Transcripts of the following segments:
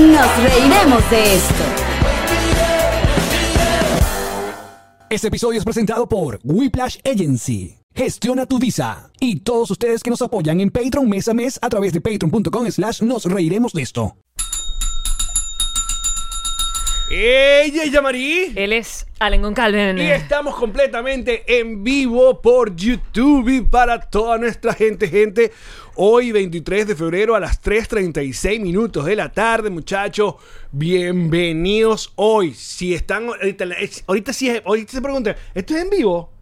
Nos reiremos de esto. Este episodio es presentado por Whiplash Agency. Gestiona tu visa. Y todos ustedes que nos apoyan en Patreon mes a mes a través de patreon.com slash nos reiremos de esto. ¡Ella es Yamari! Él es Allen Goncalven. Y estamos completamente en vivo por YouTube y para toda nuestra gente, gente. Hoy 23 de febrero a las 3.36 minutos de la tarde, muchachos. Bienvenidos hoy. Si están ahorita, ahorita sí, ahorita se preguntan, ¿esto es en vivo?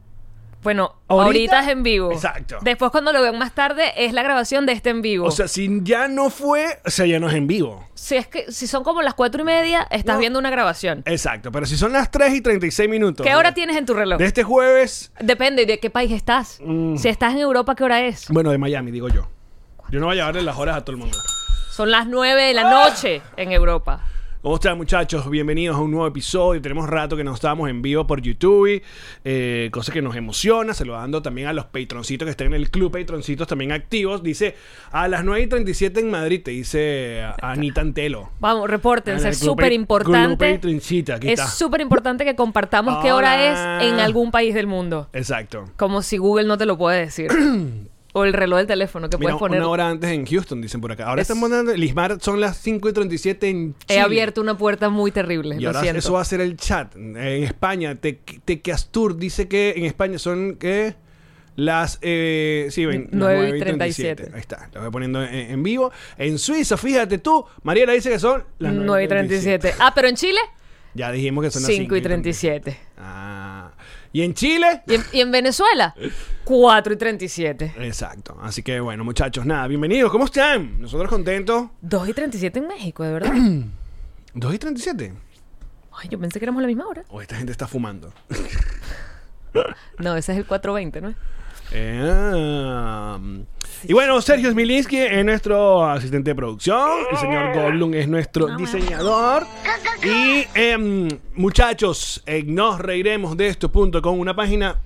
Bueno, ¿Ahorita? ahorita, es en vivo. Exacto. Después cuando lo vean más tarde es la grabación de este en vivo. O sea, si ya no fue, o sea, ya no es en vivo. si es que si son como las cuatro y media, estás No. viendo una grabación. Exacto, pero si son las 3 y 36 minutos. ¿Qué hora tienes en tu reloj? De este jueves, Depende de qué país estás. Mm. Si estás en Europa, ¿qué hora es? bueno, de Miami, digo yo. Yo no voy a llevarle las horas a todo el mundo. Son las nueve de la noche en Europa. ¿Cómo están muchachos? Bienvenidos a un nuevo episodio. Tenemos rato que no estábamos en vivo por YouTube, eh, cosa que nos emociona, saludando también a los patroncitos que están en el club, patroncitos también activos. Dice, a las 9 y 37 en Madrid, te dice Anita Antelo. Vamos, repórtense. Es súper importante. Es súper importante que compartamos qué hora es en algún país del mundo. Exacto. Como si Google no te lo puede decir. o el reloj del teléfono que Mira, puedes poner. una hora antes en Houston, dicen por acá. Ahora Es- están mandando, Lismar son las 5 y 37 en He Chile. abierto una puerta muy terrible. Y lo ahora siento. eso va a ser el chat. En España, Te- Tequastur dice que en España son que las eh, sí, ven, las 9 y 9 37. Ahí está, lo voy poniendo en, en vivo. En Suiza, fíjate tú, Mariela dice que son las 9 y 37. Ah, pero en Chile, Ya dijimos que son las 5 y 37. Ah. Y en Chile, ¿Y en, y en Venezuela, 4 y 37. exacto. Así que bueno, muchachos, nada, bienvenidos. ¿Cómo están? Nosotros contentos. 2 y 37 en México, de verdad. 2 y 37. Ay, yo pensé que éramos a la misma hora. O esta gente está fumando. No, ese es el 420, ¿no? Eh, y bueno, Sergio Smilinski es nuestro asistente de producción. El señor Goldblum es nuestro diseñador. Y em, muchachos, eh, nos reiremos de esto.com, una página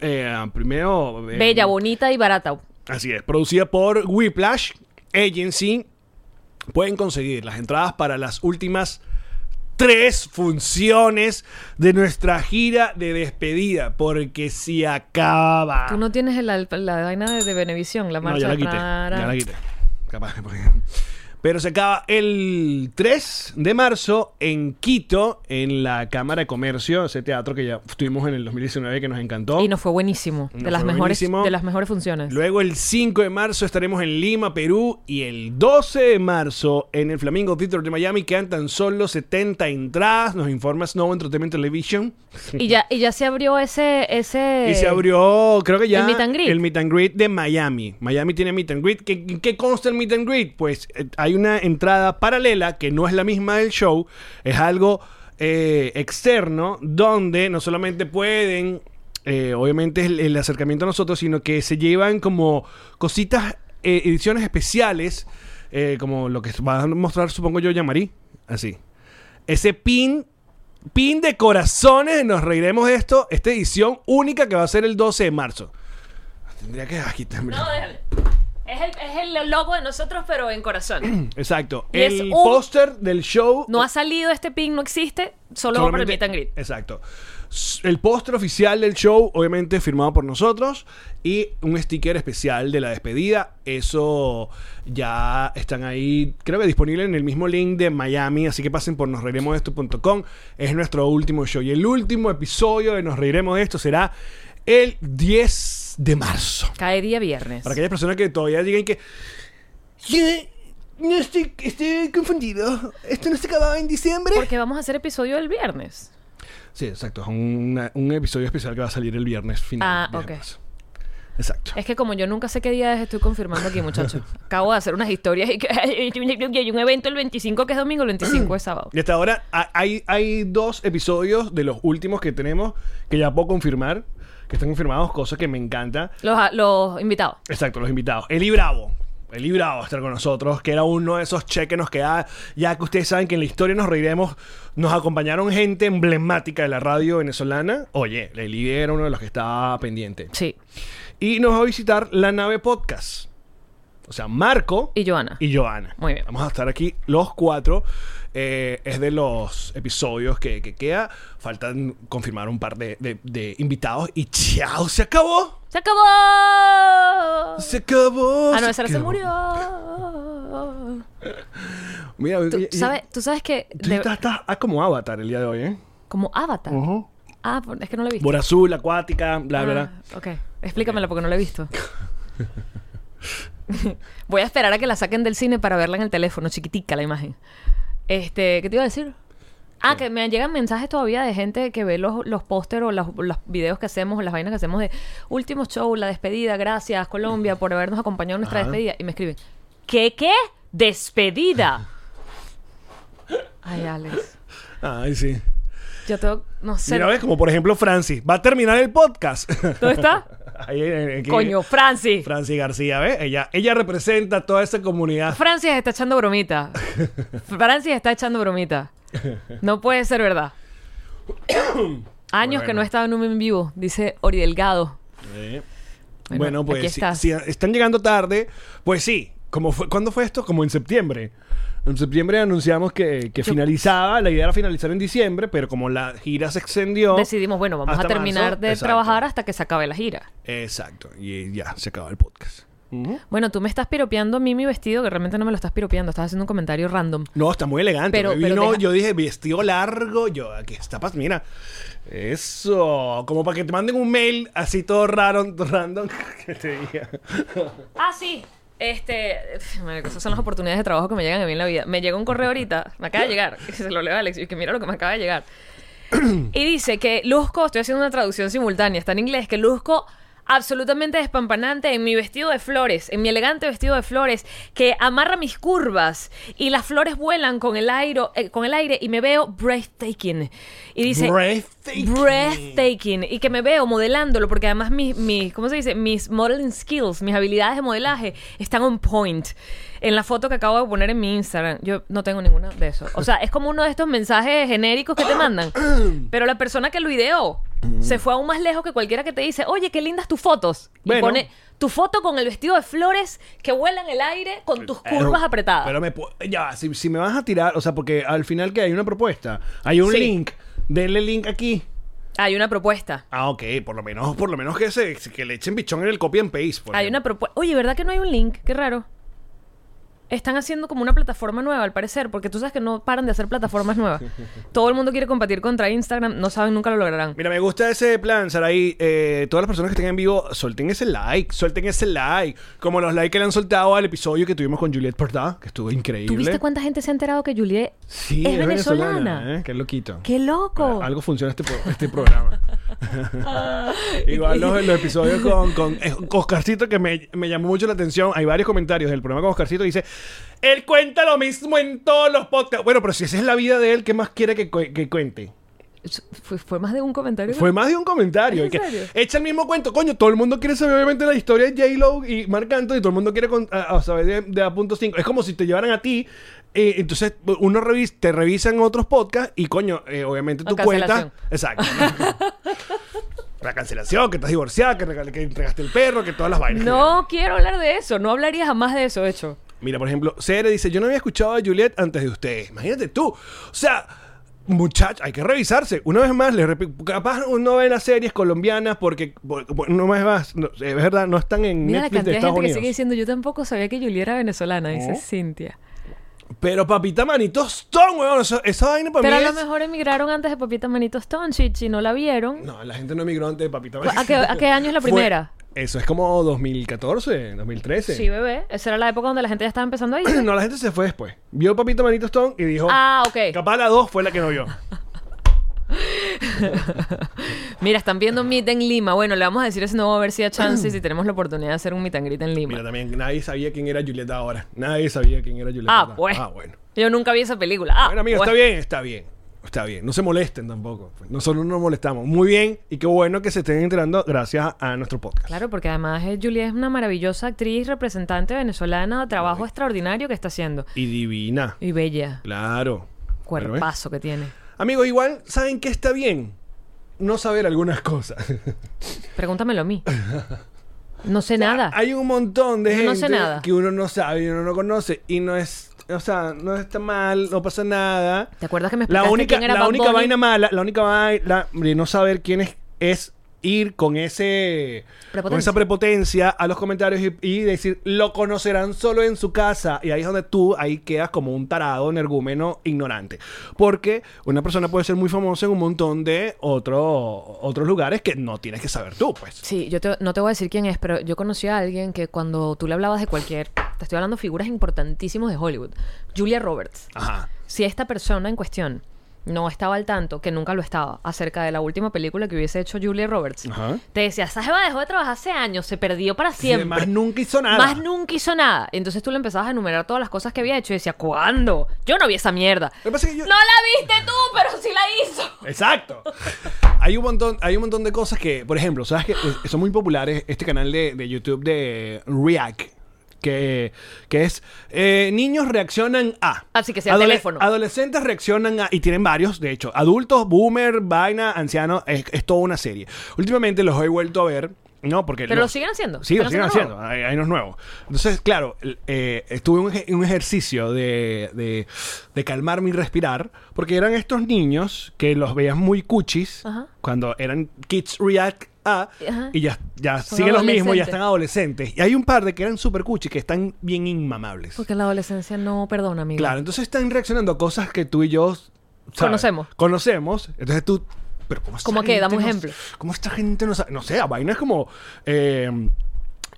eh, primero. eh, Bella, bonita y barata. Así es, producida por Whiplash Agency. Pueden conseguir las entradas para las últimas tres funciones de nuestra gira de despedida, porque si acaba. Tú no tienes el- la, vaina de, de Benevisión, la No, marcha. ya la quité. Ya la quité. Capaz, porque- Pero se acaba el 3 de marzo en Quito, en la Cámara de Comercio, ese teatro que ya estuvimos en el 2019 que nos encantó. Y nos fue buenísimo. Nos De las, mejores, buenísimo. de las mejores funciones. Luego el 5 de marzo estaremos en Lima, Perú y el 12 de marzo en el Flamingo Theater de Miami quedan tan solo 70 entradas, nos informa Snow Entertainment Television. Y ya, y ya se abrió ese, ese. Y se abrió, creo que ya el meet and greet. el meet and greet de Miami. Miami tiene meet and greet. ¿Qué, qué consta el meet and greet? Pues eh, hay una entrada paralela que no es la misma del show, es algo eh, externo donde no solamente pueden, eh, obviamente, el, el acercamiento a nosotros, sino que se llevan como cositas, eh, ediciones especiales, como lo que va a mostrar, supongo yo, Yamari. Así. Ese pin Pin de corazones, nos reiremos de esto. Esta edición única que va a ser el 12 de marzo. Tendría que también. No, déjale. Es el, es el logo de nosotros, pero en corazón. Exacto. Y es El un- póster del show. No ha salido este pin, no existe, solo va para el solamente- meet and greet. Exacto. S- El póster oficial del show, obviamente firmado por nosotros. Y un sticker especial de la despedida. Eso ya están ahí, creo que disponible en el mismo link de Miami. Así que pasen por nosreiremosesto.com. Es nuestro último show. Y el último episodio de Nos Reiremos de Esto será el 10 de marzo. Cae día viernes. Para aquellas personas que todavía digan que. "Yo no estoy, estoy confundido. Esto no se acababa en diciembre. Porque vamos a hacer episodio el viernes. Sí, exacto. Es un episodio especial que va a salir el viernes final. Ah, de ok. Exacto. Es que como yo nunca sé qué día es, estoy confirmando aquí, muchachos. Acabo de hacer unas historias y que hay un evento el 25 que es domingo, el 25 es sábado. Y hasta ahora ha- hay, hay dos episodios de los últimos que tenemos que ya puedo confirmar. Que están confirmados, cosas que me encanta. Los, los invitados. Exacto, los invitados. Eli Bravo. Eli Bravo va a estar con nosotros, que era uno de esos cheques que nos queda, ya que ustedes saben que en la historia nos reiremos, nos acompañaron gente emblemática de la radio venezolana. Oye, Eli era uno de los que estaba pendiente. Sí. Y nos va a visitar la nave podcast. O sea, Marco Y Joana. y Joana. Muy bien. Vamos a estar aquí los cuatro. Eh, es de los episodios que, que queda. Faltan confirmar un par de, de- de invitados. Y chao, se acabó. ¡Se acabó! Se acabó. Ah, no, esa se murió. Mira, ¿Tú y- sabes, tú sabes que... tú de- estás, estás- ah, como Avatar el día de hoy, ¿eh? como Avatar. Ah, es que no lo he visto. Por azul, acuática, bla, bla, bla. Ah, ok. Explícamela porque no la he visto. Voy a esperar a que la saquen del cine para verla en el teléfono, chiquitica la imagen. Este, ¿qué te iba a decir? Ah, que me llegan mensajes todavía de gente que ve los, los pósteres o los, los videos que hacemos o las vainas que hacemos de último show, la despedida, gracias Colombia por habernos acompañado en nuestra Ajá. despedida. Y me escriben, ¿qué qué? ¿Despedida? Ay, Alex. Ay, sí. Yo tengo, no sé. Mira, ves, como por ejemplo Francis. Va a terminar el podcast. ¿Dónde está? Ahí, aquí. Coño, Francis. Francis García, ¿ves? Ella, ella representa toda esa comunidad. Francis está echando bromita. Francis está echando bromita. No puede ser verdad. Años que no estaba en un en vivo, dice Ori Delgado. Eh, Bueno, pues si están llegando tarde, pues sí. Como fue, ¿Cuándo fue esto? Como en septiembre. En septiembre anunciamos que, finalizaba, la idea era finalizar en diciembre, pero como la gira se extendió... Decidimos, bueno, vamos a hasta terminar marzo. de Exacto. trabajar hasta que se acabe la gira. Exacto, y ya se acaba el podcast. Ujú. Bueno, tú me estás piropeando a mí mi vestido, que realmente no me lo estás piropeando, estás haciendo un comentario random. No, está muy elegante. Pero- me pero vino, deja- Yo dije, vestido largo. Yo, aquí está, pas- mira. Eso. Como para que te manden un mail así todo raro, random. que te diga. Ah, sí. Este, marico, esas son las oportunidades de trabajo que me llegan a mí en la vida. Me llega un correo ahorita, me acaba de llegar, que se lo leo a Alex, y que mira lo que me acaba de llegar. Y dice que luzco, estoy haciendo una traducción simultánea, está en inglés, que luzco absolutamente despampanante en mi vestido de flores, en mi elegante vestido de flores, que amarra mis curvas y las flores vuelan con el aire, eh, con el aire y me veo breathtaking. Y dice, Breathtaking. breathtaking y que me veo modelándolo porque además mis, mis ¿cómo se dice? Mis modeling skills, mis habilidades de modelaje están on point. En la foto que acabo de poner en mi Instagram, yo no tengo ninguna de eso. O sea, es como uno de estos mensajes genéricos que te mandan. Pero la persona que lo ideó se fue aún más lejos que cualquiera que te dice, oye, qué lindas tus fotos. Y pone tu foto con el vestido de flores que vuela en el aire con tus curvas Pero- apretadas. Pero me ya, si, si me vas a tirar, o sea, porque al final que hay una propuesta, hay un Sí. link, denle link aquí. Hay una propuesta. Ah, ok, por lo menos, por lo menos que se, que le echen bichón en el copy and paste. Hay ejemplo. una propuesta. Oye, ¿verdad que no hay un link? Qué raro. Están haciendo como una plataforma nueva, al parecer, porque tú sabes que no paran de hacer plataformas nuevas. Todo el mundo quiere competir contra Instagram, no saben, nunca lo lograrán. Mira, me gusta ese plan, Saraí. Eh, todas las personas que estén en vivo, suelten ese like, suelten ese like. Como los likes que le han soltado al episodio que tuvimos con Juliette Porta, que estuvo increíble. ¿Tú viste cuánta gente se ha enterado que Juliet Sí, es venezolana? ¿eh? Qué loquito. ¡Qué loco! Algo funciona este, este programa. Igual los, los episodios con, con, Oscarcito, que me, me llamó mucho la atención. Hay varios comentarios del programa con Oscarcito. Dice: Él cuenta lo mismo en todos los podcasts. Bueno, pero si esa es la vida de él, ¿qué más quiere que, que cuente? Fue, fue más de un comentario. Fue más de un comentario. ¿En y que serio? echa el mismo cuento. Coño, todo el mundo quiere saber, obviamente, la historia de J-Lo y Marc Anthony. Todo el mundo quiere con- a- a saber de, de A.5. Es como si te llevaran a ti. Eh, entonces, uno revis te revisan otros podcasts y, coño, eh, obviamente La cuentas. cancelación. Exacto. la cancelación, que estás divorciada, que, entregaste el perro, que todas las vainas. No quiero hablar de eso. No hablaría jamás de eso, de hecho. Mira, por ejemplo, Cere dice: Yo no había escuchado a Juliet antes de ustedes. Imagínate tú. O sea. Muchachos, hay que revisarse. Una vez más, les repito, capaz uno ve las series colombianas porque, por- por- una vez más, no, es verdad, no están en Mira la Netflix de cantidad de Estados gente que sigue diciendo, yo tampoco sabía que Juliet era venezolana, dice. Cintia. Pero papita manito Stone, weón, esa, esa vaina para Pero a mí lo es- mejor emigraron antes de Papita Manito Stone, si no la vieron. No, la gente no emigró antes de papita ¿A manito. qué, a qué año es la Fue- primera? Eso es como 2014, 2013. Sí, bebé. Esa era la época donde la gente ya estaba empezando ahí. no, la gente se fue después. Vio papita manito Stone y dijo, ah, ok. capaz la 2 fue la que no vio. Mira, están viendo Meet en Lima. Bueno, le vamos a decir a ese nuevo a ver si da chance si tenemos la oportunidad de hacer un Meet and Greet en Lima. Mira, también nadie sabía quién era Julieta ahora. Nadie sabía quién era Julieta. ah, pues. Ah, bueno. Yo nunca vi esa película. Ah, bueno, amigo, pues. está bien, está bien. Está bien. No se molesten tampoco. Nosotros no nos molestamos. Muy bien. Y qué bueno que se estén enterando gracias a nuestro podcast. Claro, porque además eh, Juliet es una maravillosa actriz representante venezolana, trabajo extraordinario que está haciendo. Y divina. Y bella. Claro. Cuerpazo que tiene. Amigos, igual, ¿saben qué está bien? No saber algunas cosas. Pregúntamelo a mí. No sé O sea, nada. Hay un montón de Yo gente no sé nada. que uno no sabe y uno no conoce y no es, o sea, no está mal, no pasa nada. ¿Te acuerdas que me La explicaste única, quién era la Bad única Bunny? vaina mala, la única vaina de no saber quién es, es ir con ese con esa prepotencia a los comentarios y, y decir lo conocerán solo en su casa y ahí es donde tú ahí quedas como un tarado energúmeno ignorante porque una persona puede ser muy famosa en un montón de otro- otros lugares que no tienes que saber tú pues Sí, yo te- no te voy a decir quién es, pero yo conocí a alguien que cuando tú le hablabas de cualquier... Te estoy hablando de figuras importantísimas de Hollywood. Julia Roberts. ajá Si esta persona en cuestión no estaba al tanto, que nunca lo estaba, acerca de la última película que hubiese hecho Julia Roberts, Ajá. te decía, esa jeva dejó de trabajar hace años, se perdió para siempre. más nunca hizo nada Más nunca hizo nada. Entonces tú le empezabas a enumerar todas las cosas que había hecho y decía, ¿cuándo? Yo no vi esa mierda. Lo que pasa es que yo- No la viste tú, pero sí la hizo. Exacto. Hay un montón, hay un montón de cosas que, por ejemplo, sabes que son muy populares este canal de, de YouTube de React. Que, que es eh, niños reaccionan a. Así que sea teléfono. Adolescentes reaccionan a. Y tienen varios, de hecho. Adultos, boomer, vaina, ancianos. Es, es toda una serie. Últimamente los he vuelto a ver. No, porque. Pero los- lo siguen haciendo. Sí, lo siguen haciendo. Hay, hay unos nuevos. Entonces, claro, eh, estuve en un, un ejercicio de, de, de calmarme y respirar, porque eran estos niños que los veías muy cuchis Ajá. cuando eran Kids React A, Ajá. y ya, ya Son siguen los mismos, ya están adolescentes. Y hay un par de que eran súper cuchis que están bien inmamables. Porque la adolescencia no perdona, amigo. Claro, entonces están reaccionando a cosas que tú y yo ¿sabes? Conocemos. Conocemos. Entonces tú. Pero ¿cómo ¿Cómo qué? Dame un no- ejemplo. ¿Cómo esta gente no sabe? No sé, vainas como. eh,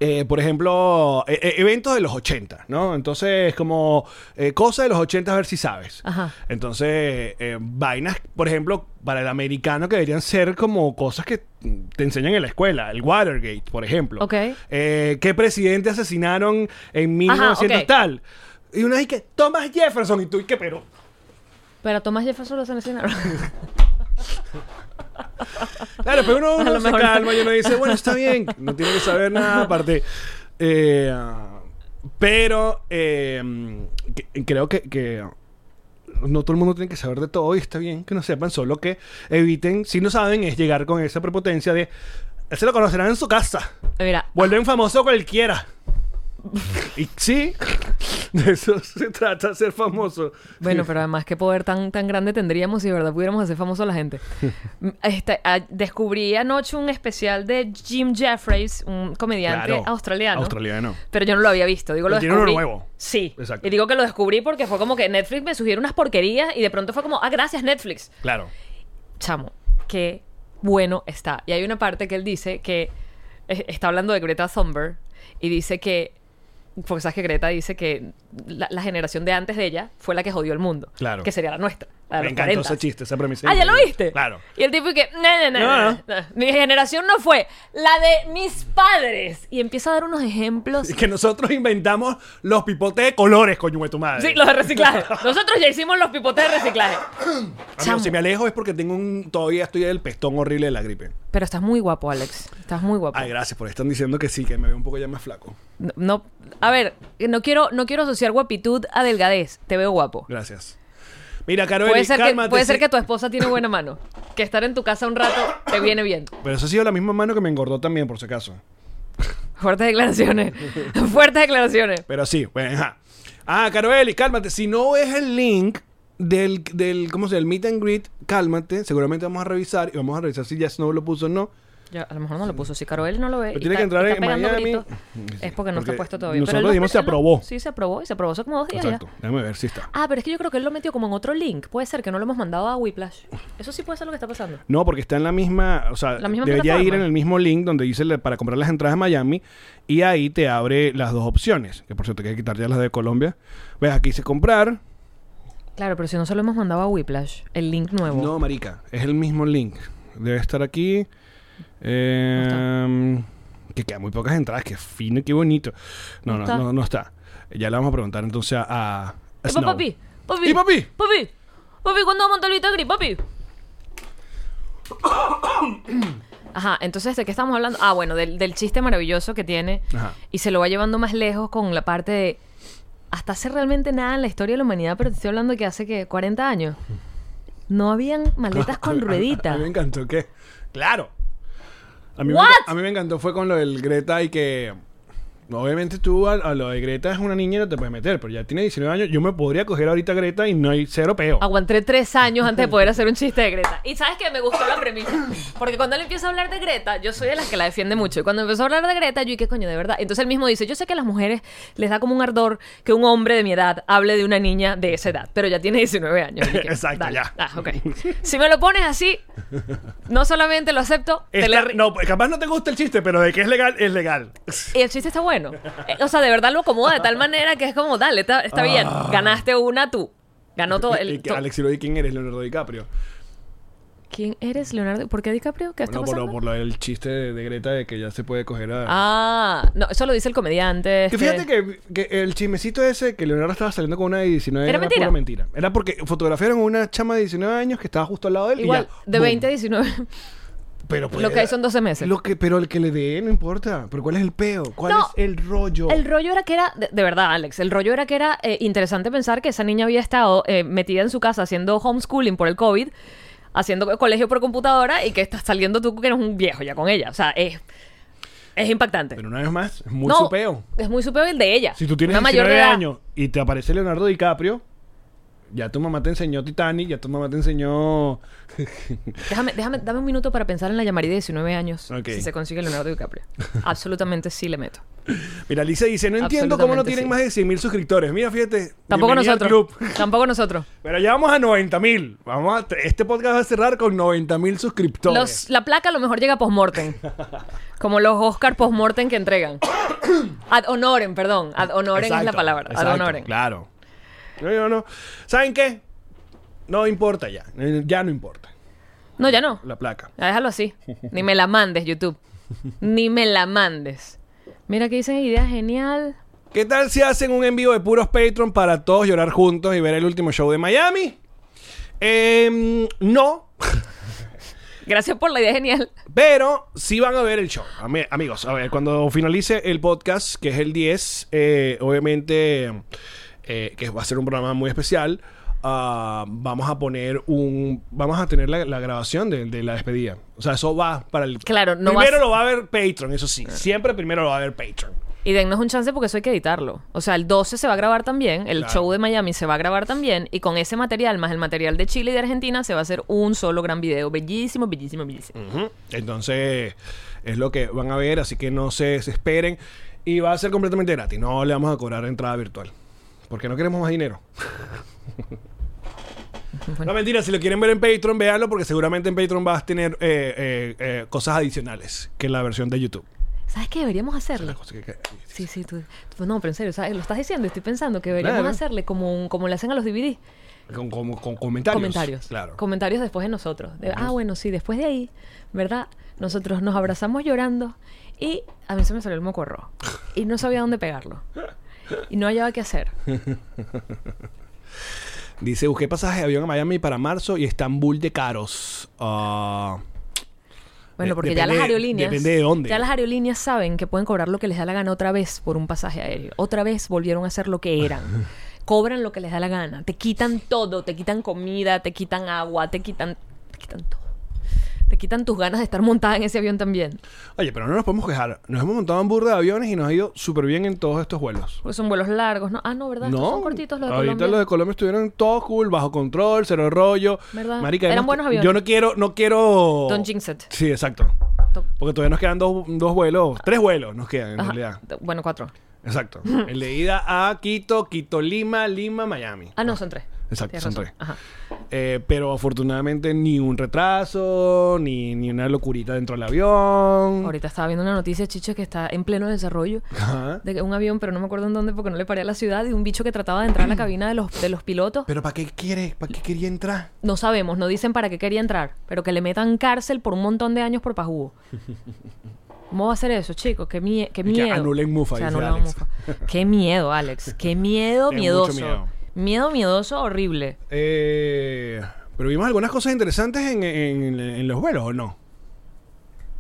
eh, por ejemplo, e- e- eventos de los 80, ¿no? Entonces, como eh, cosas de los 80, a ver si sabes. Ajá. Entonces, eh, vainas, por ejemplo, para el americano que deberían ser como cosas que te enseñan en la escuela. El Watergate, por ejemplo. Ok. Eh, ¿Qué presidente asesinaron en 1900 ok. tal? Y una es que Thomas Jefferson y tú y que pero Pero a Tomás Jefferson lo asesinaron. claro pero uno, se calma y uno dice bueno está bien no tiene que saber nada aparte Eh, pero eh, que- creo que, que no todo el mundo tiene que saber de todo y está bien que no sepan solo que eviten si no saben es llegar con esa prepotencia de "Él se lo conocerán en su casa Mira, vuelven famoso cualquiera y sí de eso se trata ser famoso Bueno, pero además, ¿qué poder tan, tan grande tendríamos si de verdad pudiéramos hacer famoso a la gente? Este, a- descubrí anoche un especial de Jim Jeffries, un comediante Claro, australiano. australiano Pero yo no lo había visto. Digo, lo Pero tiene uno descubrí. nuevo. Sí. Exacto. Y digo que lo descubrí porque fue como que Netflix me sugiere unas porquerías y de pronto fue como, ah, gracias Netflix. claro Chamo, qué bueno está. Y hay una parte que él dice que está hablando de Greta Thunberg y dice que, porque sabes que Greta dice que la, la generación de antes de ella fue la que jodió el mundo. Claro. Que sería la nuestra. Me encantó 40. ese chiste esa premisa Ah, ¿ya lo viste? claro Y el tipo y que, no, no, no. Mi generación no fue la de mis padres. Y empieza a dar unos ejemplos. Y que nosotros inventamos los pipotes de colores, coño de tu madre. Sí, los de reciclaje. Nosotros ya hicimos los pipotes de reciclaje. Amigo, si me alejo es porque tengo un. Todavía estoy del pestón horrible de la gripe. Pero estás muy guapo, Alex. Estás muy guapo. Ay, gracias, porque están diciendo que sí, que me veo un poco ya más flaco. No, no- a ver, no quiero, no quiero asociar guapitud a delgadez. Te veo guapo. Gracias. Mira, Carol, Puede ser, que, cálmate. puede ser sí. que tu esposa tiene buena mano. Que estar en tu casa un rato te viene bien. Pero eso ha sido la misma mano que me engordó también, por si acaso. Fuertes declaraciones. Fuertes declaraciones. Pero sí, bueno, ajá. Ah, Caroli, cálmate. Si no es el link del, del, ¿cómo se llama? El meet and greet, cálmate. Seguramente vamos a revisar y vamos a revisar si ya Snow lo puso o no. Ya, a lo mejor no lo puso. Si Carol no lo ve. Pero y tiene que entrar en Miami. gritos, Es porque no porque está puesto todavía. nosotros él lo- dijimos se él lo- aprobó. Sí, se aprobó. Y se aprobó hace como dos días Exacto. ya. Déjame ver si está. Ah, pero es que yo creo que él lo metió como en otro link. Puede ser que no lo hemos mandado a Whiplash. Eso sí puede ser lo que está pasando. No, porque está en la misma, o sea, La misma debería ir en el mismo link donde dice para comprar las entradas a Miami y ahí te abre las dos opciones, que por cierto hay que quitar ya las de Colombia. Ves, aquí dice comprar. Claro, pero si no se lo hemos mandado a Whiplash, el link nuevo. No, marica, es el mismo link. Debe estar aquí. Eh, que quedan muy pocas entradas, que fino y qué bonito. No, No no, no, no está. Ya le vamos a preguntar entonces a, a Snow. papi, papi. ¿Y papi? Papi, papi, ¿cuándo vamos a montar el Vitagri, papi? Ajá, entonces, ¿de qué estamos hablando? Ah, bueno, del, del chiste maravilloso que tiene. Ajá. Y se lo va llevando más lejos con la parte de... Hasta hace realmente nada en la historia de la humanidad, pero te estoy hablando que hace, que 40 años. No habían maletas con A rueditas. mí me encantó que. Claro. A mí, me, What? a mí me encantó fue con lo del Greta y que... Obviamente tú a, a lo de Greta es una niña y no te puedes meter, pero ya tiene 19 años. Yo me podría coger ahorita a Greta y no hay cero peo. Aguanté tres años antes de poder hacer un chiste de Greta. Y sabes que me gustó la premisa. Porque cuando él empieza a hablar de Greta, yo soy de las que la defiende mucho. Y cuando empezó a hablar de Greta, yo, ¿y qué coño, de verdad? Entonces él mismo dice: Yo sé que a las mujeres les da como un ardor que un hombre de mi edad hable de una niña de esa edad, pero ya tiene 19 años. Que, Exacto, dale. ya. Ah, ok. Si me lo pones así, no solamente lo acepto, te le ri- no, pues, capaz no te gusta el chiste, pero de que es legal, es legal. y el chiste está bueno. Eh, O sea, de verdad lo acomoda de tal manera que es como, dale, está, está bien. Ganaste una tú. Ganó todo Ah. Y el. to- Alex y de quién eres, Leonardo DiCaprio. ¿Quién eres, Leonardo? ¿Por qué DiCaprio? ¿Qué está No, por, pasando? por del chiste de, de Greta de que ya se puede coger a... Ah, no, eso lo dice el comediante. Que este. fíjate que, que el chismecito ese que Leonardo estaba saliendo con una de 19 ¿Era era, mentira? pura mentira. Era porque fotografiaron a una chama de 19 años que estaba justo al lado de él. y Igual, ya, de boom. 20 a 19. Pero pues, lo que hay son 12 meses. Lo que, pero el que le dé no importa. Pero ¿cuál es el peo? ¿Cuál No, es el rollo? El rollo era que era, de, de verdad, Alex, el rollo era que era eh, interesante pensar que esa niña había estado eh, metida en su casa haciendo homeschooling por el COVID, haciendo colegio por computadora y que estás saliendo tú que eres un viejo ya con ella. O sea, es, es impactante. Pero una vez más, es muy no, su peo. Es muy su peo el de ella. Si tú tienes Una mayor 19 de edad. años y te aparece Leonardo DiCaprio, ya tu mamá te enseñó Titanic, ya tu mamá te enseñó... Déjame, déjame, dame un minuto para pensar en la llamarida de 19 años. Si se consigue Leonardo DiCaprio. Absolutamente sí le meto. Mira, Lisa dice, no entiendo cómo no tienen sí. más de 100 mil suscriptores. Mira, fíjate. Tampoco nosotros. Tampoco nosotros. Pero ya vamos a 90 mil. Vamos a, este podcast va a cerrar con 90 mil suscriptores. Los- la placa a lo mejor llega post-mortem. Como los Oscar post-mortem que entregan. Ad honorem, perdón. Ad honorem es la palabra. Ad exacto, honorem. Claro. No, no, no. ¿Saben qué? No importa ya. Ya no importa. No, ya no. La placa. Ya déjalo así. Ni me la mandes, YouTube. Ni me la mandes. Mira que dicen idea genial. ¿Qué tal si hacen un envío de puros Patreon para todos llorar juntos y ver el último show de Miami? Em, no, Gracias por la idea genial. pero sí van a ver el show. Ami- amigos, a ver, cuando finalice el podcast, que es el 10, eh, obviamente, eh, que va a ser un programa muy especial, ah, vamos a poner un... Vamos a tener la, la grabación de, de la despedida. O sea, eso va para el... Claro, no Primero vas- lo va a ver Patreon, eso sí. Siempre primero lo va a ver Patreon. Y dennos un chance porque eso hay que editarlo. O sea, el 12 se va a grabar también, el Claro. show de Miami se va a grabar también, y con ese material, más el material de Chile y de Argentina, se va a hacer un solo gran video. Bellísimo, bellísimo, bellísimo. Ujú. Entonces, es lo que van a ver, así que no se desesperen. Y va a ser completamente gratis. No le vamos a cobrar entrada virtual. Porque no queremos más dinero. No, mentira, si lo quieren ver en Patreon, véanlo porque seguramente en Patreon vas a tener eh, eh, eh, cosas adicionales que la versión de YouTube. ¿Sabes qué deberíamos hacerle? La cosa que- que- Sí, sí, tú, tú- no, pero en serio, ¿sabes? lo estás diciendo, estoy pensando que deberíamos Claro. hacerle como, un- como le hacen a los DVD. con, con- con comentarios. Comentarios. Claro. Comentarios después de nosotros. De, Ah, bueno, sí, después de ahí, ¿verdad? Nosotros nos abrazamos llorando y a mí se me salió el moco rojo. Y no sabía dónde pegarlo. Y no hallaba qué hacer. Dice, busqué pasaje de avión a Miami para marzo y Estambul de caros. Ah, Bueno, porque ya las aerolíneas. depende de dónde. Ya las aerolíneas saben que pueden cobrar lo que les da la gana otra vez por un pasaje aéreo. Otra vez volvieron a ser lo que eran. Cobran lo que les da la gana. Te quitan todo. Te quitan comida, te quitan agua, te quitan. Te quitan todo. Te quitan tus ganas de estar montada en ese avión también. Oye, pero no nos podemos quejar. Nos hemos montado en burda de aviones y nos ha ido súper bien en todos estos vuelos. Porque son vuelos largos, ¿no? Ah, no, ¿verdad? Estos No, son cortitos los de ahorita Colombia. los de Colombia estuvieron todos cool, bajo control, cero rollo. ¿Verdad? Marica, Eran además, buenos aviones. Yo no quiero, no quiero. Don't jinx it. Sí, exacto. To- Porque todavía nos quedan dos, dos vuelos, tres vuelos nos quedan en Ajá. realidad. Bueno, cuatro. Exacto. El de ida a Quito, Quito, Lima, Lima, Miami. Ah, no, son tres. Exacto, Tienes son razón. tres. Ajá. Eh, pero afortunadamente ni un retraso, ni, ni una locurita dentro del avión. Ahorita estaba viendo una noticia, Chicho, que está en pleno desarrollo. Ajá. De que un avión, pero no me acuerdo en dónde porque no le paré a la ciudad, y un bicho que trataba de entrar a la cabina de los, de los pilotos. Pero ¿para qué quiere? ¿Para qué quería entrar? No sabemos, no dicen para qué quería entrar, pero que le metan cárcel por un montón de años por pajugo. ¿Cómo va a ser eso, chicos? Qué, mie- qué Y que miedo. anulen Mufa, Que dice anulen Alex. Mufa. Qué miedo, Alex. Qué miedo miedoso. mucho miedo. Miedo miedoso, horrible. Eh, pero vimos algunas cosas interesantes en, en- en los vuelos, ¿o no?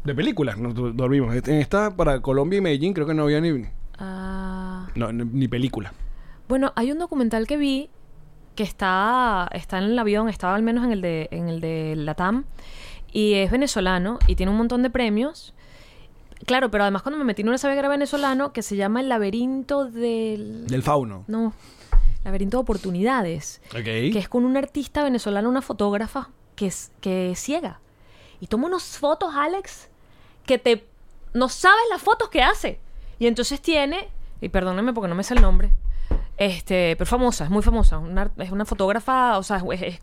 De películas, nos do- dormimos. En esta para Colombia y Medellín creo que no había ni, Ah, no, ni, ni película. Bueno, hay un documental que vi que está, está en el avión, estaba al menos en el de, en el de Latam, y es venezolano y tiene un montón de premios. Claro, pero además cuando me metí en una sabe que era venezolano que se llama El laberinto del... Del fauno. No, laberinto de oportunidades. Ok. Que es con una artista venezolana, una fotógrafa que es, que es ciega. Y toma unas fotos, Alex, que te... No sabes las fotos que hace. Y entonces tiene... Y perdónenme porque no me sé el nombre. Este, pero famosa, es muy famosa. Una- es una fotógrafa, o sea, es, es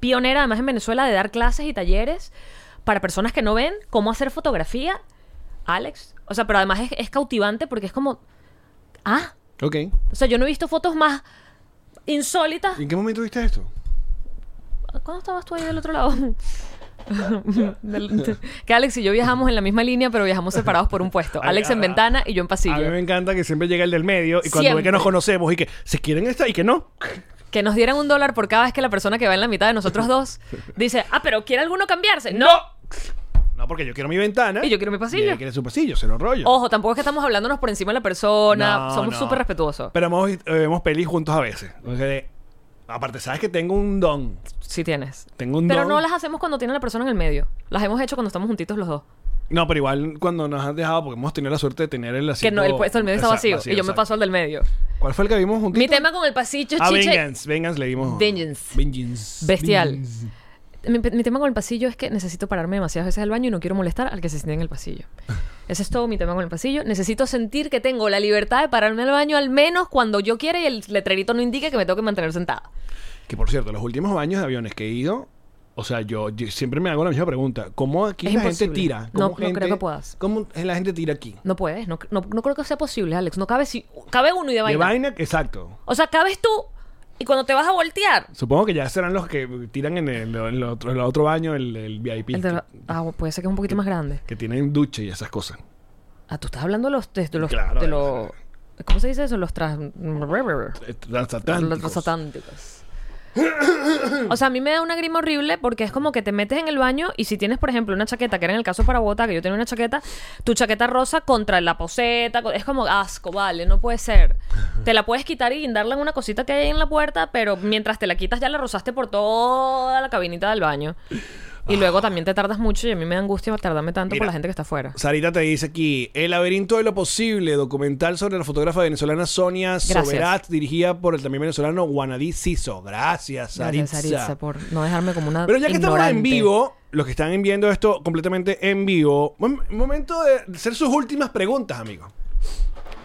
pionera además en Venezuela de dar clases y talleres para personas que no ven cómo hacer fotografía. Alex. O sea, pero además es, es cautivante porque es como... Ah, Ok. o sea, yo no he visto fotos más insólitas. ¿Y ¿En qué momento viste esto? ¿Cuándo estabas tú ahí del otro lado? Que Alex y yo viajamos en la misma línea, pero viajamos separados por un puesto. Alex en a- ventana y yo en A mí pasillo. me encanta que siempre llega el del medio y cuando ve que nos conocemos y que se quieren esta y que no. Que nos dieran un dólar por cada vez que la persona que va en la mitad de nosotros dos dice, ah, pero ¿quiere alguno cambiarse? No. No, porque yo quiero mi ventana. Y yo quiero mi pasillo. Y ella quiere su pasillo, se lo rollo. Ojo, tampoco es que estamos hablándonos por encima de la persona. No, Somos no. súper respetuosos. Pero hemos, eh, vemos pelis juntos a veces. Porque, aparte, sabes que tengo un don. Sí tienes. Tengo un Pero don. no las hacemos cuando tiene la persona en el medio. Las hemos hecho cuando estamos juntitos los dos. No, pero igual cuando nos han dejado, porque hemos tenido la suerte de tener el Que asiento. no, el puesto del medio está Exacto, vacío. y yo me exacto. paso al del medio. ¿Cuál fue el que vimos juntos? Mi tema con el pasillo, Ah, chiche. Vengeance. Vengeance le dimos. Vengeance. Vengeance. Bestial. Vengeance. Mi, mi tema con el pasillo es que necesito pararme demasiadas veces al baño y no quiero molestar al que se siente en el pasillo. Ese es todo mi tema con el pasillo. Necesito sentir que tengo la libertad de pararme al baño al menos cuando yo quiera y el letrerito no indique que me tengo que mantener sentada. Que por cierto, los últimos baños de aviones que he ido, o sea, yo, yo siempre me hago la misma pregunta. ¿Cómo aquí Es la imposible. gente tira? No- ¿Cómo no creo que puedas. ¿Cómo la gente tira aquí? No puedes, no, no, no creo que sea posible, Alex. No cabe si cabe uno y de De vaina. vaina, exacto. O sea, cabes tú y cuando te vas a voltear. Supongo que ya serán los que tiran en el, en el otro, en el otro baño, el, el VIP. el de ah, puede ser que es un poquito más grande. que tienen duche y esas cosas. Ah, tú estás hablando de los. De, los, Claro, de los ¿Cómo se dice eso? Los tras. Eh, Los Transatlánticos. O sea, a mí me da una grima horrible porque es como que te metes en el baño y si tienes, por ejemplo, una chaqueta, que era en el caso para Bogotá, que yo tenía una chaqueta, tu chaqueta rosa contra la poseta, es como asco, vale, no puede ser. Te la puedes quitar y guindarla en una cosita que hay ahí en la puerta, pero mientras te la quitas ya la rozaste por toda la cabinita del baño. Y luego también te tardas mucho y a mí me da angustia tardarme tanto Mira. por la gente que está afuera. Sarita te dice aquí, El laberinto de lo posible, documental sobre la fotógrafa venezolana Sonia Gracias. Soberat, dirigida por el también venezolano Wanadi Siso. Gracias, Saritza. Gracias, Saritza, por no dejarme como una Pero ya que estamos en ignorante. vivo, los que están viendo esto completamente en vivo, mom- momento de hacer sus últimas preguntas, amigos.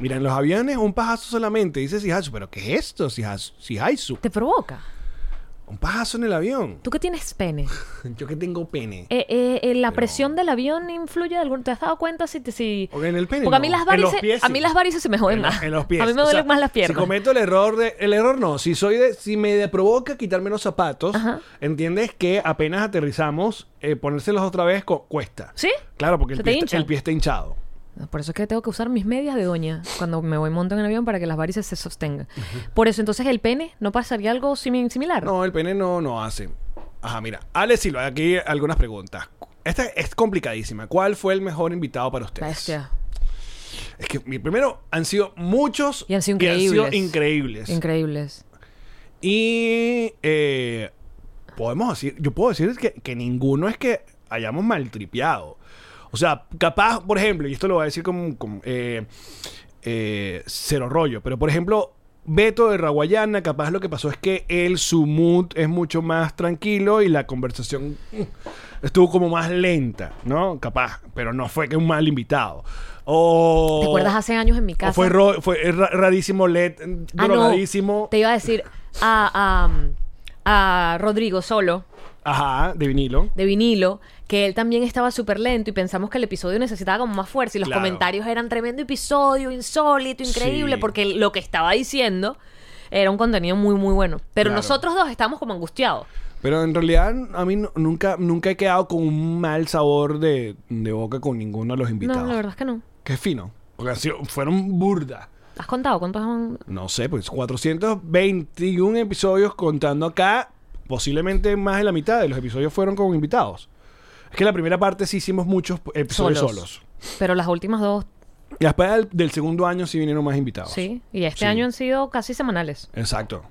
Mira, en los aviones un pajazo solamente, dice Sihasu, pero ¿qué es esto? Sihaisu? Te provoca. Un pajazo en el avión. Tú que tienes pene. Yo que tengo pene. Eh, eh, eh, la Pero- presión del avión influye de algún... ¿Te has dado cuenta si te si Porque en el pene Porque a mí no. las En los varices, pies a mí las varices se me joden En, más. en los pies. A mí me O duelen sea, más las piernas. Si cometo el error de. El error no. Si soy de. Si me provoca quitarme los zapatos, Ajá. entiendes que apenas aterrizamos, eh, ponérselos otra vez co- cuesta. ¿Sí? Claro, porque el ¿Se te pie, está, hinchan? el pie está hinchado. Por eso es que tengo que usar mis medias de doña cuando me voy monto en el avión para que las varices se sostengan. Por eso entonces el pene no pasaría algo simi- similar. No, el pene no, no hace. Ajá, mira. Ale Silva, aquí algunas preguntas. Esta es complicadísima. ¿Cuál fue el mejor invitado para ustedes? Bestia. Es que mi primero han sido muchos Y han sido sido increíbles. increíbles. Increíbles. Y eh, podemos decir, yo puedo decir que, que ninguno es que hayamos maltripeado. O sea, capaz, por ejemplo, y esto lo voy a decir como, como, eh, eh, cero rollo, pero por ejemplo, Beto de Raguayana, capaz lo que pasó es que él, su mood es mucho más tranquilo y la conversación estuvo como más lenta, ¿no? Capaz, pero no fue que un mal invitado. O, ¿Te acuerdas hace años en mi o casa? fue, ro- fue ra- rarísimo, LED, Ah, no. Te iba a decir a, a, a Rodrigo Solo, Ajá, de vinilo. de vinilo, que él también estaba súper lento y pensamos que el episodio necesitaba como más fuerza y los Claro. comentarios eran tremendo episodio, insólito, increíble, Sí. porque lo que estaba diciendo era un contenido muy, muy bueno. Pero Claro. nosotros dos estábamos como angustiados. Pero en realidad a mí no- nunca, nunca he quedado con un mal sabor de, de boca con ninguno de los invitados. No, la verdad es que no. Qué fino. Porque han sido- fueron burda. ¿Has contado cuántos han- No sé, pues 421 episodios contando acá. Posiblemente más de la mitad de los episodios fueron con invitados. Es que la primera parte sí hicimos muchos episodios solos. solos? Pero las últimas dos, Y después del, del segundo año sí vinieron más invitados. sí. Y este Sí. año han sido casi semanales. Exacto.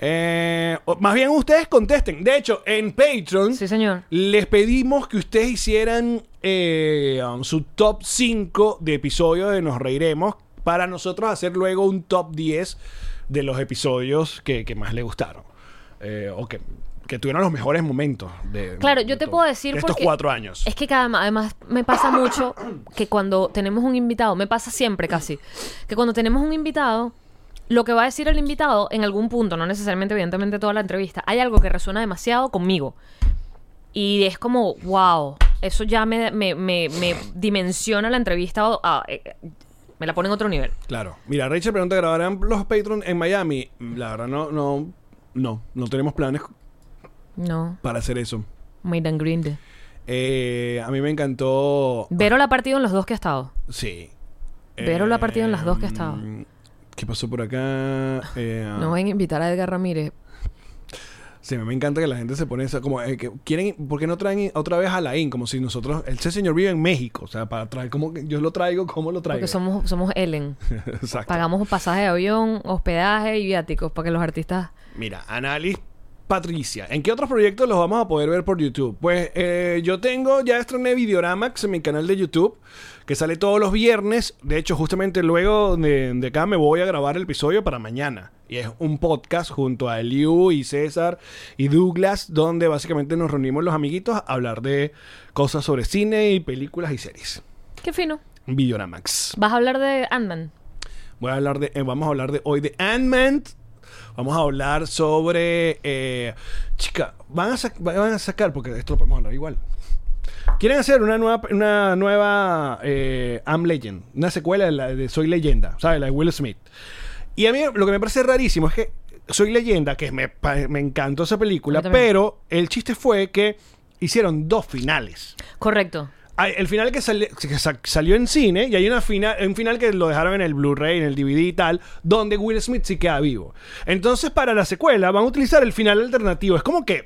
Eh, más bien ustedes contesten. De hecho, en Patreon Sí, señor. les pedimos que ustedes hicieran eh, um, su top 5 de episodios de Nos Reiremos para nosotros hacer luego un top 10 de los episodios que, que más les gustaron. Eh, o que, que tuvieron los mejores momentos. De, Claro, de yo te todo- puedo decir de estos cuatro años. Es que cada, además me pasa mucho que cuando tenemos un invitado, me pasa siempre casi, que cuando tenemos un invitado, lo que va a decir el invitado en algún punto, no necesariamente evidentemente toda la entrevista, hay algo que resuena demasiado conmigo. Y es como, wow, eso ya me, me, me- me dimensiona la entrevista, o- a- eh, me la pone en otro nivel. Claro. Mira, Rachel pregunta, ¿grabarán los Patreon en Miami? La verdad, no, no, no, no tenemos planes No, para hacer eso. muy dan green. Eh, a mí me encantó... Vero la ha partido en los dos que ha estado. Sí. Vero lo ha partido en las dos que ha estado. Mm, ¿Qué pasó por acá? Eh, No van a invitar a Edgar Ramírez. Sí, me encanta que la gente se pone esa, como eh, que quieren, ¿por qué no traen otra vez a Laín? Como si nosotros, ese señor vive en México, o sea, para traer, como yo lo traigo, ¿cómo lo traigo? Porque somos, somos Ellen. Exacto. Pagamos pasaje de avión, hospedaje y viáticos para que los artistas. Mira, Analis Patricia, ¿en qué otros proyectos los vamos a poder ver por YouTube? Pues eh, yo tengo, ya estrené Videoramax en mi canal de YouTube, que sale todos los viernes. De hecho, justamente luego de, de acá me voy a grabar el episodio para mañana. Y es un podcast junto a Eliu y César y Douglas, donde básicamente nos reunimos los amiguitos a hablar de cosas sobre cine y películas y series. Qué fino. Videoramax. ¿Vas a hablar de Ant-Man? Voy a hablar de, eh, vamos a hablar de hoy de Ant-Man. Vamos a hablar sobre. eh, chica, van a, van a sacar, porque esto lo podemos hablar igual. Quieren hacer una nueva, una nueva eh, I'm Legend, una secuela de, la, de Soy Leyenda, ¿sabes? La de Will Smith. Y a mí lo que me parece rarísimo es que Soy Leyenda, que me, me encantó esa película, pero el chiste fue que hicieron dos finales. Correcto. Hay el final que, sali- que sa- salió en cine y hay una final, un final que lo dejaron en el Blu-ray, en el DVD y tal, donde Will Smith sí queda vivo. Entonces, para la secuela van a utilizar el final alternativo. Es como que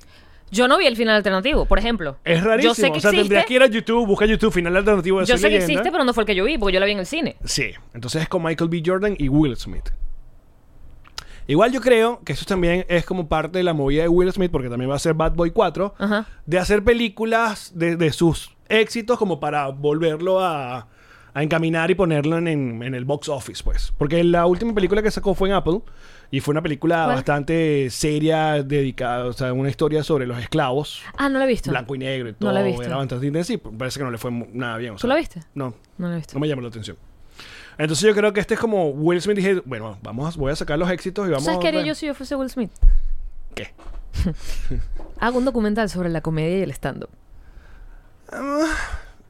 Yo no vi el final alternativo, por ejemplo. es rarísimo. Yo sé que o sea, existe. tendrías que ir a YouTube, busca YouTube, final alternativo de Yo sé que existe, pero no fue el que yo vi, porque yo la vi en el cine. Sí, entonces es con Michael B. Jordan y Will Smith. Igual yo creo que eso también es como parte de la movida de Will Smith, porque también va a ser Bad Boy 4, Ajá. de hacer películas de, de sus éxitos como para volverlo a, a encaminar y ponerlo en, en- en el box office, pues. Porque la última película que sacó fue en Apple y fue una película ¿Cuál? bastante seria, dedicada, o sea, una historia sobre los esclavos, Ah, no la he visto. blanco y negro y No todo. la he visto. Era bastante intensivo. Parece que no le fue nada bien. o ¿Tú la viste? No, No la he visto. no me llamó la atención. Entonces yo creo que este es como Will Smith dije, bueno, vamos, a- voy a sacar los éxitos y vamos ¿Sabes qué haría yo si yo fuese Will Smith? ¿Qué? Hago un documental sobre la comedia y el stand-up.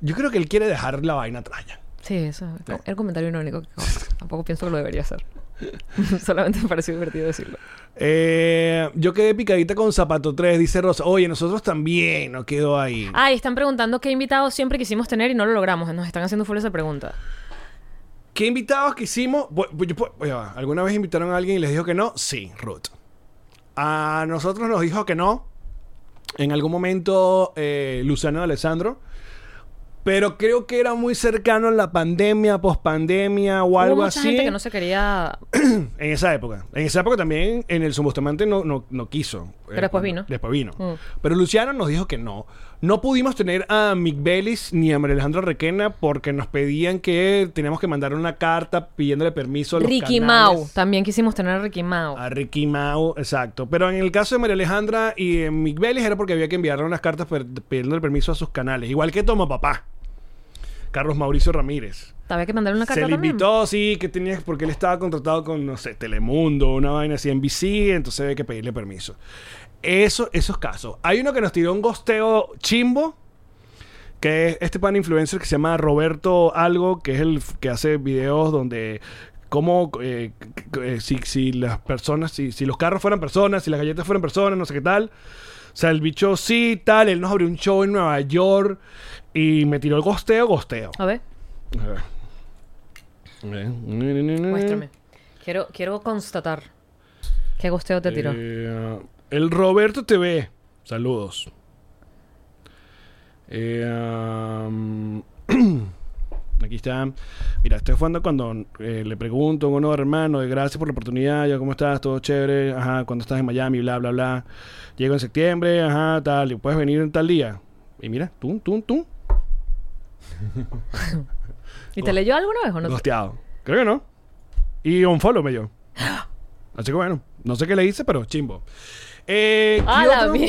Yo creo que él quiere dejar la vaina atrás ya. Sí, eso es el comentario irónico. que Tampoco pienso que lo debería hacer. Solamente me pareció divertido decirlo. Eh, yo quedé picadita con Zapato 3, dice Rosa. Oye, nosotros también nos quedó ahí. Ah, y están preguntando qué invitados siempre quisimos tener y no lo logramos. Nos están haciendo full esa pregunta. ¿Qué invitados que hicimos? ¿Alguna vez invitaron a alguien y les dijo que no? Sí, Ruth. A nosotros nos dijo que no. En algún momento, eh, Luciano Alessandro. Pero creo que era muy cercano a la pandemia, pospandemia o algo mucha así. gente que no se quería... En esa época. En esa época también en el Sumbustamante no, no, no quiso. Pero después vino. Después vino. Mm. Pero Luciano nos dijo que no. No pudimos tener a Mick Bellis ni a María Alejandra Requena porque nos pedían que teníamos que mandar una carta pidiéndole permiso a los Ricky canales. Mau. También quisimos tener a Ricky Mau. A Ricky Mau, exacto. Pero en el caso de María Alejandra y eh, Mick Bellis era porque había que enviarle unas cartas pidiéndole permiso a sus canales. Igual que Toma Papá. Carlos Mauricio Ramírez. Había que mandarle una Se carta le también. invitó, sí, que tenía, porque él estaba contratado con, no sé, Telemundo, una vaina así, NBC, entonces había que pedirle permiso. Eso, esos casos. Hay uno que nos tiró un gosteo chimbo, que es este pan influencer que se llama Roberto Algo, que es el que hace videos donde cómo eh, eh, si, si las personas, si, si los carros fueran personas, si las galletas fueran personas, no sé qué tal. O sea, el bicho sí, tal, él nos abrió un show en Nueva York y me tiró el gosteo, gosteo. A ver, A ver. A ver. muéstrame. Quiero, quiero constatar. ¿Qué gosteo te tiró? Eh, el Roberto TV. Saludos. Eh, um, Aquí está. Mira, estoy jugando cuando eh, le pregunto a uno hermano, de gracias por la oportunidad, yo, ¿cómo estás? Todo chévere, ajá, cuando estás en Miami, bla, bla, bla. Llego en septiembre, ajá, tal, y puedes venir en tal día. Y mira, tú, tú, tú, ¿Y te leyó alguna vez o no? gosteado. Creo que no. Y un follow me dio. Así que bueno, no sé qué le hice, pero chimbo. Eh, ¿qué Ah, la otro? Y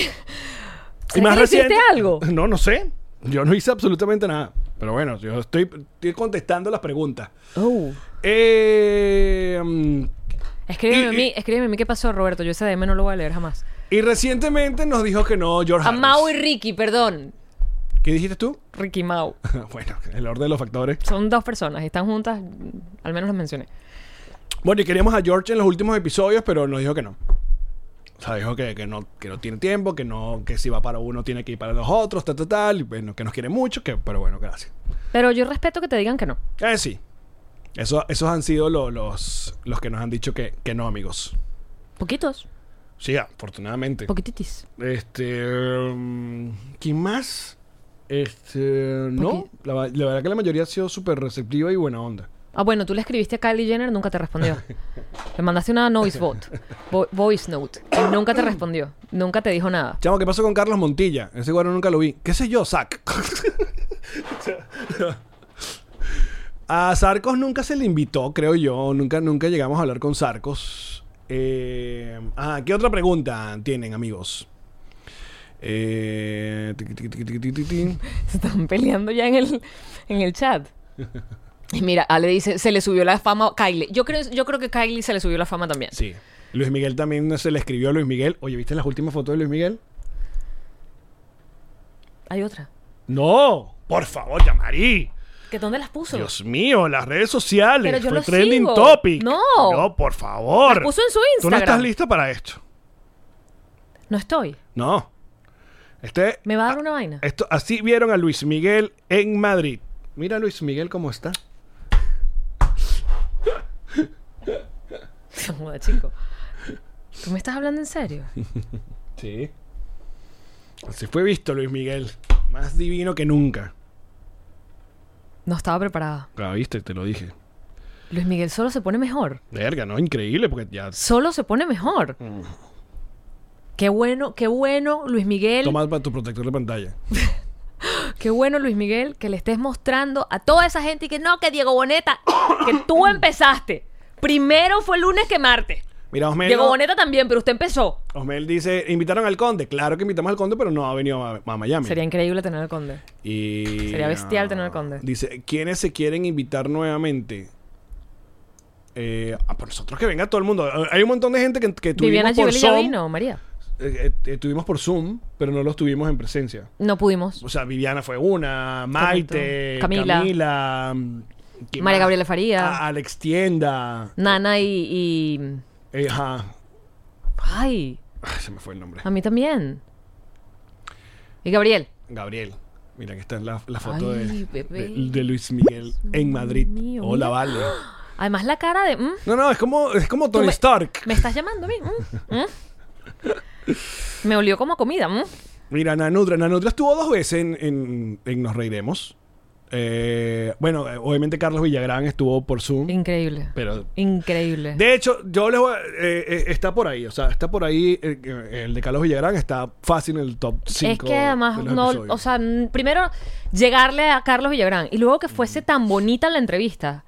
¿Será más reciente- algo? No, no sé. Yo no hice absolutamente nada. Pero bueno, yo estoy, estoy contestando las preguntas. Oh. Eh, mm, Escríbeme a mí, escríbeme a mí qué pasó, Roberto. Yo ese DM no lo voy a leer jamás. y recientemente nos dijo que no George A Harris. Mau y Ricky, perdón. ¿Qué dijiste tú? Ricky y Mau. bueno, el orden de los factores. Son dos personas y están juntas. Al menos las mencioné. Bueno, y queríamos a George en los últimos episodios, pero nos dijo que no. O sea, dijo que, que no, que no tiene tiempo, que no, que si va para uno tiene que ir para los otros, tal, tal, tal. Y bueno, que nos quiere mucho, que, pero bueno, gracias. Pero yo respeto que te digan que no. Eh, sí. Eso, esos han sido lo- los, los que nos han dicho que, que no, amigos. Poquitos. Sí, afortunadamente. Poquititis. Este. um, ¿Quién más? Este. No. La, la verdad que la mayoría ha sido súper receptiva y buena onda. Ah, bueno, tú le escribiste a Kylie Jenner, nunca te respondió. le mandaste una noise vote, vo- voice note, y nunca te respondió. Nunca te dijo nada. Chamo, ¿qué pasó con Carlos Montilla? Ese guaro nunca lo vi. ¿Qué sé yo, Zac? a Sarcos nunca se le invitó, creo yo. Nunca, nunca llegamos a hablar con Sarcos. Eh, ah, ¿qué otra pregunta tienen, amigos? Eh, tiqui, tiqui, tiqui, tiqui, tiqui, tiqui. Se están peleando ya en el, en el chat. Mira, Ale dice, se le subió la fama a Kylie. Yo creo, yo creo que Kylie se le subió la fama también. Sí. Luis Miguel también se le escribió a Luis Miguel. Oye, ¿viste las últimas fotos de Luis Miguel? Hay otra. No, por favor, Yamari. ¿Que dónde las puso? Dios mío, las redes sociales. Pero yo Fue lo trending sigo. topic. No. No, por favor. Las puso en su Tú no Instagram. estás lista para esto. No estoy. No. Este, ¿Me va a dar una vaina? esto, así vieron a Luis Miguel en Madrid. Mira a Luis Miguel cómo está. Chico. ¿Tú me estás hablando en serio? Sí. Así fue visto Luis Miguel. Más divino que nunca. No estaba preparada. Claro, viste, te lo dije. Luis Miguel solo se pone mejor. Verga, ¿no? Increíble, porque ya. Solo se pone mejor. Qué bueno, qué bueno, Luis Miguel. Toma para tu protector de pantalla. Qué bueno, Luis Miguel, que le estés mostrando a toda esa gente y que no, que Diego Boneta, que tú empezaste. Primero fue lunes que martes. Mira, Osmel. Diego Boneta también, pero usted empezó. Osmel dice: ¿invitaron al conde? Claro que invitamos al conde, pero no ha venido a, a Miami. Sería increíble tener al conde. Y, Sería bestial ah, tener al conde. Dice, ¿quiénes se quieren invitar nuevamente? Eh, ah, pues nosotros que venga todo el mundo. Hay un montón de gente que, que Viviana tuvimos por Givelli ya Zoom. vino, María. eh, eh, eh, tuvimos por Zoom, pero no los tuvimos en presencia. No pudimos. O sea, Viviana fue una, Maite, Camila. Camila, mm, ¿quién María? Gabriela Faría. A- Alex Tienda. Nana y, y- eh, ajá. Ay, Ay, se me fue el nombre. a mí también. Y Gabriel. Gabriel. Mira, aquí está la, la foto Ay, de, bebé. de- de Luis Miguel en Madrid. mío, Hola, mira. vale. Además la cara de... mm, No, no, es como, es como Tony me- Stark. ¿Me estás llamando a mí? Mm, mm. Me olió como comida. Mira, Nanudra. Nanudra estuvo dos veces en, en- en Nos Reiremos. Eh, bueno, eh, obviamente Carlos Villagrán estuvo por Zoom. Increíble. Pero. Increíble. De hecho, yo les voy a- eh, eh, está por ahí. O sea, está por ahí. el de Carlos Villagrán está fácil en el top 5. es que además, no, o sea, primero llegarle a Carlos Villagrán y luego que fuese tan bonita la entrevista.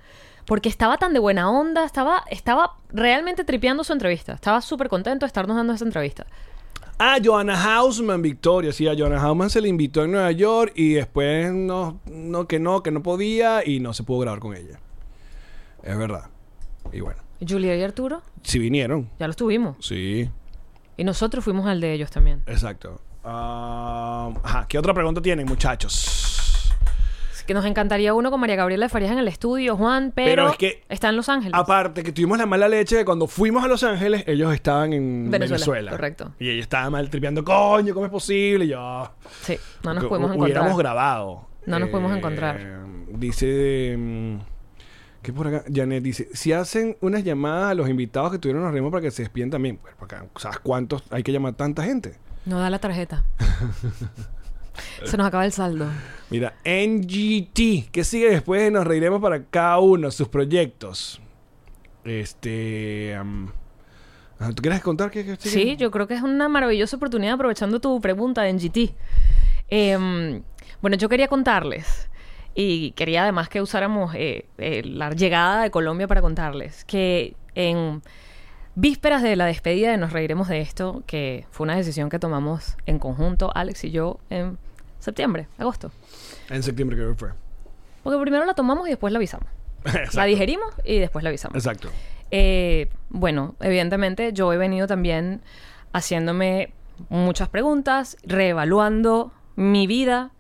Porque estaba tan de buena onda, estaba, estaba realmente tripeando su entrevista. Estaba súper contento de estarnos dando esa entrevista. Ah, Joanna Hausman, Victoria. Sí, a Joanna Hausman se le invitó en Nueva York y después no, no, que no, que no podía y no se pudo grabar con ella. Es verdad. Y bueno, Julia y Arturo, si vinieron. ya los tuvimos. Sí, Y nosotros fuimos al de ellos también. exacto. Ah, ajá, ¿qué otra pregunta tienen, muchachos? Que nos encantaría uno con María Gabriela de Farías en el estudio, Juan, pero, Pero es que- está en Los Ángeles. Aparte que tuvimos la mala leche de cuando fuimos a Los Ángeles, ellos estaban en Venezuela, Venezuela. correcto. Y ella estaba mal tripeando, coño, ¿cómo es posible? Y yo, Sí, no nos pudimos encontrar. Hubiéramos grabado. No nos pudimos Eh, encontrar. Dice. mm, ¿Qué por acá? Janet dice: Si hacen unas llamadas a los invitados que tuvieron los ritmos para que se despiden también. Pues, porque, ¿Sabes cuántos hay que llamar tanta gente? No da la tarjeta. Se nos acaba el saldo. Mira, NGT, ¿qué sigue después? de Nos reiremos para cada uno, sus proyectos. Este. ¿Tú quieres contar qué, qué sigue? Sí, yo creo que es una maravillosa oportunidad aprovechando tu pregunta en GT. Em, bueno, yo quería contarles y quería además que usáramos eh, eh, la llegada de Colombia para contarles que en vísperas de la despedida de Nos Reiremos de esto, que fue una decisión que tomamos en conjunto, Alex y yo, en septiembre, agosto. En septiembre creo que fue. Porque primero la tomamos y después la avisamos. La digerimos y después la avisamos. Exacto. Eh, bueno, evidentemente yo he venido también haciéndome muchas preguntas, reevaluando mi vida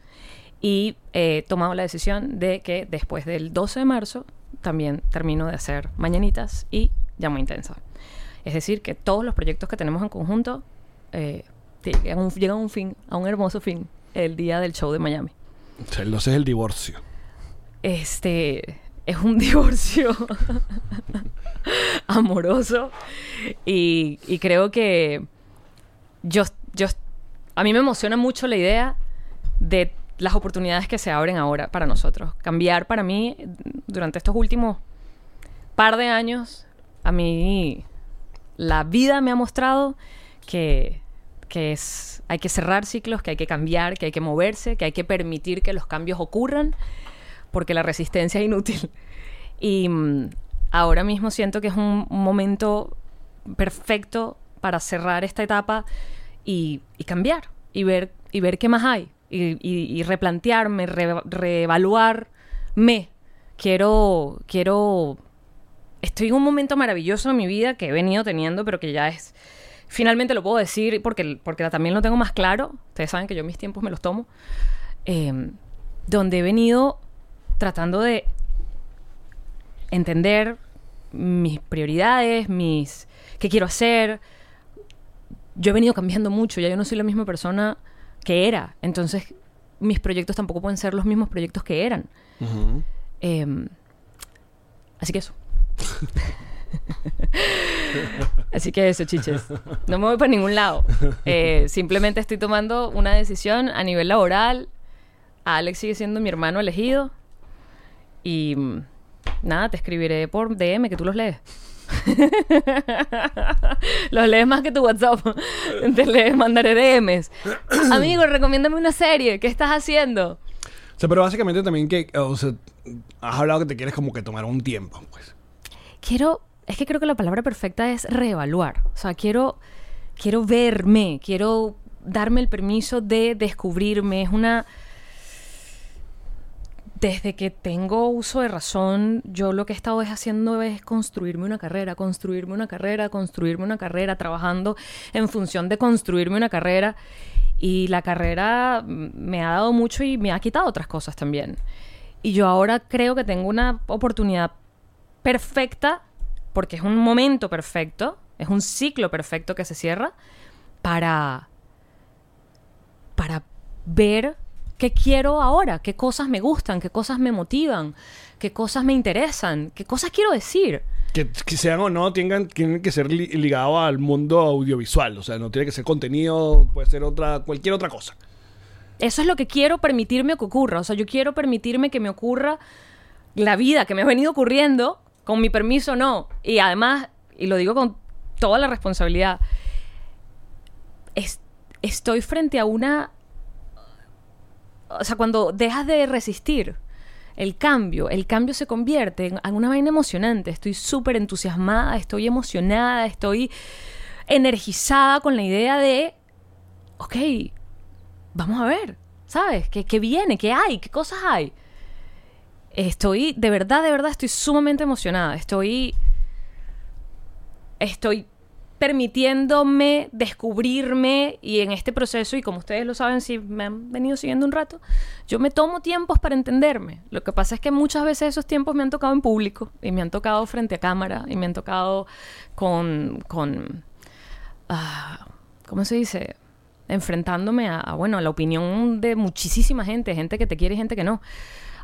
y he tomado la decisión de que después del 12 de marzo también termino de hacer mañanitas y llamo intensa. Es decir, que todos los proyectos que tenemos en conjunto eh, llegan, a un, llegan a un fin, a un hermoso fin, el día del show de Miami. O sea, el 12 es el divorcio. Este es un divorcio amoroso y, y creo que yo, yo a mí me emociona mucho la idea de las oportunidades que se abren ahora para nosotros. Cambiar para mí durante estos últimos par de años, a mí la vida me ha mostrado que, que es, hay que cerrar ciclos, que hay que cambiar, que hay que moverse, que hay que permitir que los cambios ocurran, porque la resistencia es inútil. Y mm, ahora mismo siento que es un momento perfecto para cerrar esta etapa y, cambiar y ver, y ver qué más hay y replantearme, re- reevaluarme. Quiero, quiero, estoy en un momento maravilloso en mi vida que he venido teniendo, pero que ya es, finalmente lo puedo decir porque, porque también lo tengo más claro. Ustedes saben que yo mis tiempos me los tomo. eh, donde he venido tratando de entender mis prioridades, mis qué quiero hacer. Yo he venido cambiando mucho, ya yo no soy la misma persona que era. Entonces, mis proyectos tampoco pueden ser los mismos proyectos que eran. Em, así que eso. así que eso, chiches. No me voy para ningún lado. Eh, simplemente estoy tomando una decisión a nivel laboral. Alex sigue siendo mi hermano elegido. Y mm, nada, te escribiré por DM que tú los lees. los lees más que tu WhatsApp. Te lees, mandaré DMs. Amigo, recomiéndame una serie. ¿Qué estás haciendo? O sea, pero básicamente también que, o sea, has hablado que te quieres como que tomar un tiempo, pues. quiero, es que creo que la palabra perfecta es reevaluar. O sea, quiero, quiero verme, quiero darme el permiso de descubrirme. Es una... Desde que tengo uso de razón, yo lo que he estado es haciendo es construirme una carrera, construirme una carrera, construirme una carrera, trabajando en función de construirme una carrera. Y la carrera me ha dado mucho y me ha quitado otras cosas también. Y yo ahora creo que tengo una oportunidad perfecta, porque es un momento perfecto, es un ciclo perfecto que se cierra, para, para ver qué quiero ahora, qué cosas me gustan, qué cosas me motivan, qué cosas me interesan, qué cosas quiero decir. Que, que sean o no, tengan, tienen que ser li- ligados al mundo audiovisual. O sea, no tiene que ser contenido, puede ser otra, cualquier otra cosa. Eso es lo que quiero permitirme que ocurra. O sea, yo quiero permitirme que me ocurra la vida que me ha venido ocurriendo, con mi permiso no. Y además, y lo digo con toda la responsabilidad, es- estoy frente a una... O sea, cuando dejas de resistir el cambio, el cambio se convierte en, una vaina emocionante. Estoy súper entusiasmada, estoy emocionada, estoy energizada con la idea de, ok, vamos a ver, ¿sabes? ¿Qué, qué viene? ¿Qué hay? ¿Qué cosas hay? Estoy, de verdad, de verdad, estoy sumamente emocionada. Estoy. Estoy permitiéndome descubrirme y en este proceso, y como ustedes lo saben, si me han venido siguiendo un rato, yo me tomo tiempos para entenderme. Lo que pasa es que muchas veces esos tiempos me han tocado en público y me han tocado frente a cámara y me han tocado con, con ah, ¿cómo se dice? Enfrentándome a, a, bueno, a la opinión de muchísima gente, gente que te quiere y gente que no.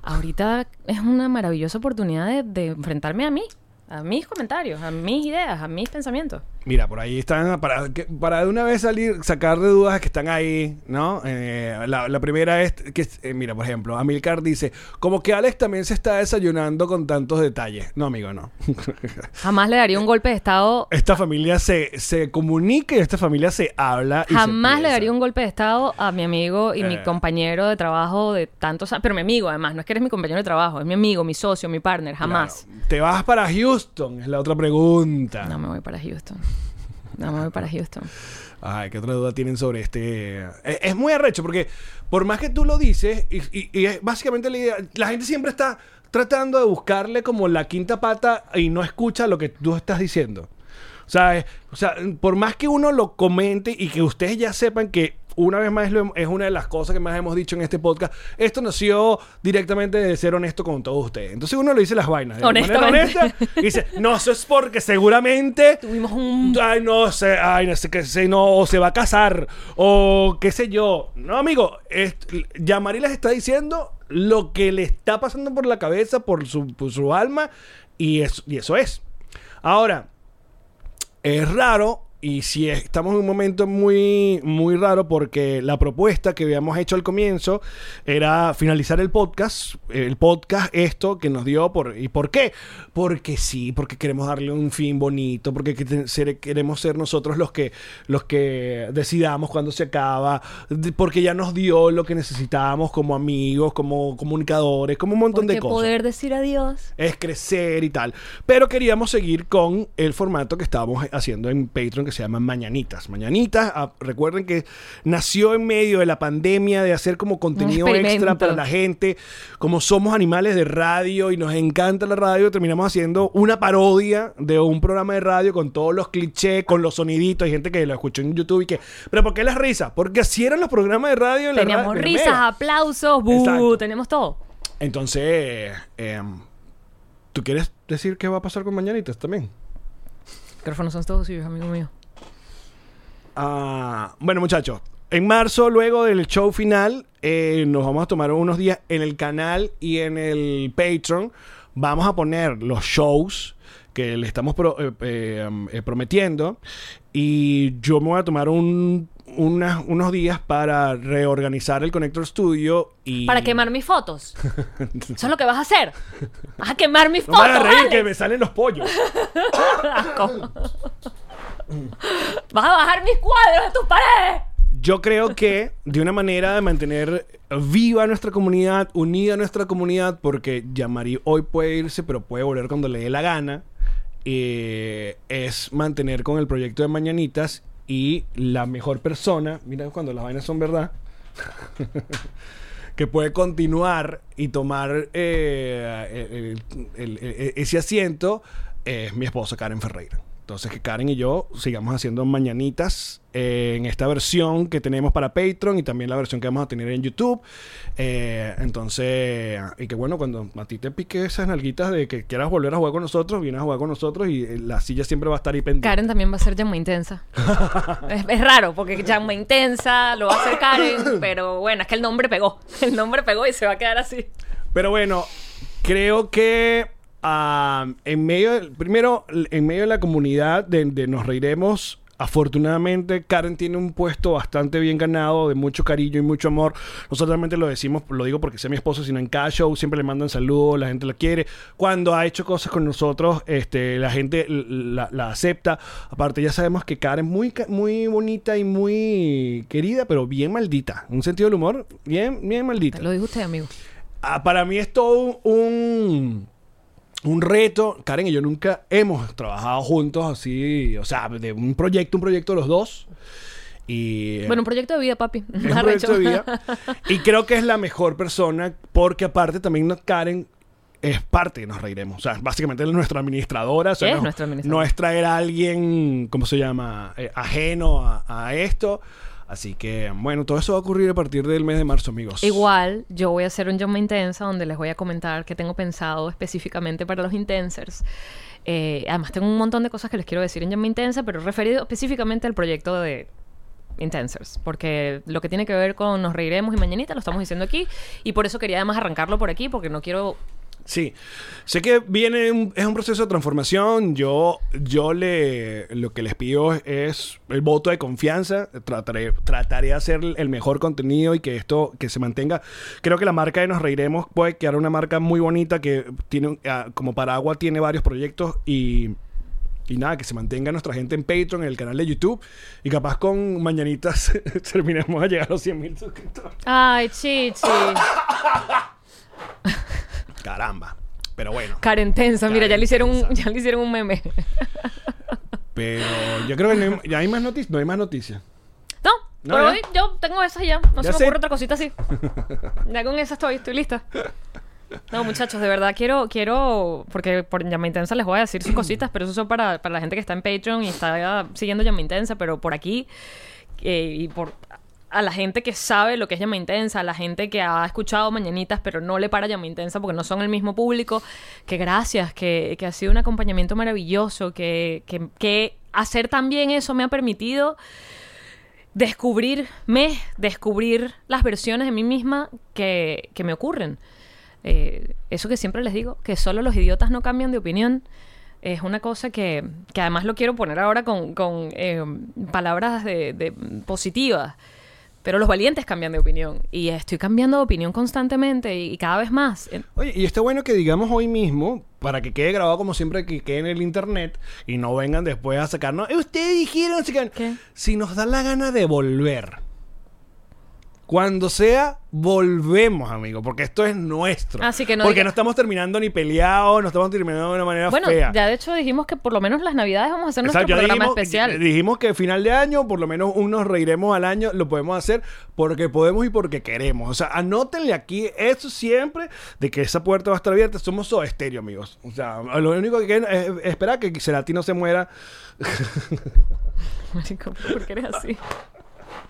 Ahorita es una maravillosa oportunidad de, de enfrentarme a mí, a mis comentarios, a mis ideas, a mis pensamientos. Mira, por ahí están, para, que- para de una vez salir, sacar de dudas que están ahí, ¿no? Eh, la, la primera es que, eh, mira, por ejemplo, Amilcar dice, como que Alex también se está desayunando con tantos detalles. No, amigo, no. Jamás le daría un golpe de estado. esta familia se, se comunica y esta familia se habla. y se Jamás le daría un golpe de estado a mi amigo y mi Eh. compañero de trabajo de tantos años. Pero mi amigo, además, no es que eres mi compañero de trabajo, es mi amigo, mi socio, mi partner. Jamás. Claro. ¿Te vas para Houston? Es la otra pregunta. No me voy para Houston. No me voy para Houston. Ay, ¿qué otra duda tienen sobre este? Es, es muy arrecho porque por más que tú lo dices, y, y- y es básicamente la idea, la gente siempre está tratando de buscarle como la quinta pata y no escucha lo que tú estás diciendo. O sea, es- o sea, por más que uno lo comente y que ustedes ya sepan que una vez más es una de las cosas que más hemos dicho en este podcast, esto nació directamente de ser honesto con todos ustedes. Entonces uno le dice las vainas de manera honesta y dice, no, eso es porque seguramente Tuvimos un. Ay, no sé, ay, no sé qué sé, no, o se va a casar, o qué sé yo. No, amigo, es, Yamari les está diciendo lo que le está pasando por la cabeza, por su, por su alma, y eso, y eso es. Ahora, es raro y si estamos en un momento muy muy raro porque la propuesta que habíamos hecho al comienzo era finalizar el podcast, el podcast esto que nos dio por y por qué? Porque sí, porque queremos darle un fin bonito, porque queremos ser nosotros los que los que decidamos cuando se acaba, porque ya nos dio lo que necesitábamos como amigos, como comunicadores, como un montón de cosas poder decir adiós. es crecer y tal. Pero queríamos seguir con el formato que estábamos haciendo en Patreon que se llama Mañanitas. Mañanitas, ah, recuerden que nació en medio de la pandemia de hacer como contenido extra para la gente. Como somos animales de radio y nos encanta la radio, terminamos haciendo una parodia de un programa de radio con todos los clichés, con los soniditos. Hay gente que lo escuchó en YouTube y que, pero ¿por qué las risas? Porque así eran los programas de radio en la Teníamos la risas, Mega. aplausos, bu, Exacto. tenemos todo. Entonces, em, ¿tú quieres decir qué va a pasar con Mañanitas también? Micrófonos son todos suyos, amigo mío. Ah, bueno, muchachos, en marzo, luego del show final, eh, nos vamos a tomar unos días en el canal y en el Patreon. Vamos a poner los shows que le estamos pro- eh, eh, eh, prometiendo. Y yo me voy a tomar un- unas- unos días para reorganizar el Connector Studio y... Para quemar mis fotos. Eso es lo que vas a hacer. Vas a quemar mis No fotos. hagas reír que me salen los pollos. Vas a bajar mis cuadros de tus paredes. Yo creo que de una manera de mantener viva nuestra comunidad, unida nuestra comunidad, porque Yamari hoy puede irse, pero puede volver cuando le dé la gana, eh, es mantener con el proyecto de Mañanitas y la mejor persona, mira cuando las vainas son verdad, que puede continuar y tomar eh, el- el- el- ese asiento es mi esposa Karen Ferreira. Entonces que Karen y yo sigamos haciendo mañanitas eh, en esta versión que tenemos para Patreon y también la versión que vamos a tener en YouTube. Eh, entonces, y que bueno, cuando a ti te pique esas nalguitas de que quieras volver a jugar con nosotros, vienes a jugar con nosotros y eh, la silla siempre va a estar ahí pendiente. Karen también va a ser llama intensa. es, es raro, porque llama intensa lo va a hacer Karen, pero bueno, es que el nombre pegó. El nombre pegó y se va a quedar así. Pero bueno, creo que en medio, del- primero, en medio de la comunidad de, de Nos Reiremos, afortunadamente Karen tiene un puesto bastante bien ganado, de mucho cariño y mucho amor. No solamente lo decimos, lo digo porque sea mi esposo, sino en cada show siempre le mandan saludos, la gente la quiere. Cuando ha hecho cosas con nosotros, este, la gente la, la acepta. Aparte, ya sabemos que Karen es muy, muy bonita y muy querida, pero bien maldita. Un sentido del humor, bien, bien maldita. Lo dijo usted, amigo. Ah, para mí es todo un, un reto. Karen y yo nunca hemos trabajado juntos así, o sea, de un proyecto, un proyecto los dos. Y Bueno, un proyecto de vida, papi. es un proyecto de vida. Y creo que es la mejor persona porque aparte también Karen es parte de Nos Reiremos. O sea, básicamente es nuestra administradora. O sea, Es no, nuestra administradora. No es traer a alguien, ¿cómo se llama? Eh, ajeno a, a esto. Así que, bueno, todo eso va a ocurrir a partir del mes de marzo, amigos. Igual, yo voy a hacer un llama intensa donde les voy a comentar que tengo pensado específicamente para los intensers. Eh, además, tengo un montón de cosas que les quiero decir en llama intensa, pero referido específicamente al proyecto de Intensers, porque lo que tiene que ver con Nos Reiremos y Mañanita lo estamos diciendo aquí, y por eso quería además arrancarlo por aquí, porque no quiero Sí, sé que viene un- es un proceso de transformación. Yo, yo le lo que les pido es el voto de confianza. Trataré, trataré de hacer el mejor contenido y que esto que se mantenga. Creo que la marca de Nos Reiremos puede quedar una marca muy bonita que tiene ah, como Paragua tiene varios proyectos y y nada, que se mantenga nuestra gente en Patreon, en el canal de YouTube. Y capaz con mañanitas terminemos a llegar a los 100 mil suscriptores. Ay, chichi. Caramba. Pero bueno. Karen tensa, mira, ya le hicieron un, ya le hicieron un meme. Pero yo creo que no hay, ya hay más noticias. No hay más noticias. No, No, por ya. hoy yo tengo esas ya. No Ya se me sé. ocurre otra cosita así. Ya con esa estoy, estoy lista. No, muchachos, de verdad quiero, quiero, porque por Llama Intensa les voy a decir sus cositas, pero eso son para, para la gente que está en Patreon y está siguiendo Llama Intensa, pero por aquí eh, y por a la gente que sabe lo que es Llama Intensa, a la gente que ha escuchado Mañanitas, pero no le para Llama Intensa porque no son el mismo público, que gracias, que, que ha sido un acompañamiento maravilloso, que, que, hacer también eso me ha permitido descubrirme, descubrir las versiones de mí misma que, que me ocurren. Eh, eso que siempre les digo, que solo los idiotas no cambian de opinión, es una cosa que, que además lo quiero poner ahora con, con, eh, palabras de, de positivas. Pero los valientes cambian de opinión. Y estoy cambiando de opinión constantemente y, y cada vez más. Oye, y está bueno que digamos hoy mismo, para que quede grabado como siempre, que quede en el internet y no vengan después a sacarnos. "Eh, Ustedes dijeron, no sé qué". ¿Qué? Si nos da la gana de volver. Cuando sea, volvemos, amigo, porque esto es nuestro. Así que no porque diga- no estamos terminando ni peleados, no estamos terminando de una manera Bueno, fea. ya de hecho dijimos que por lo menos las navidades vamos a hacer Exacto, nuestro programa dijimos, especial. Dijimos que final de año, por lo menos unos reiremos al año, lo podemos hacer porque podemos y porque queremos. O sea, anótenle aquí eso siempre de que esa puerta va a estar abierta. Somos Soda Estéreo, amigos. O sea, lo único que quieren es esperar que Cerati no se muera. Marico, ¿por qué eres así?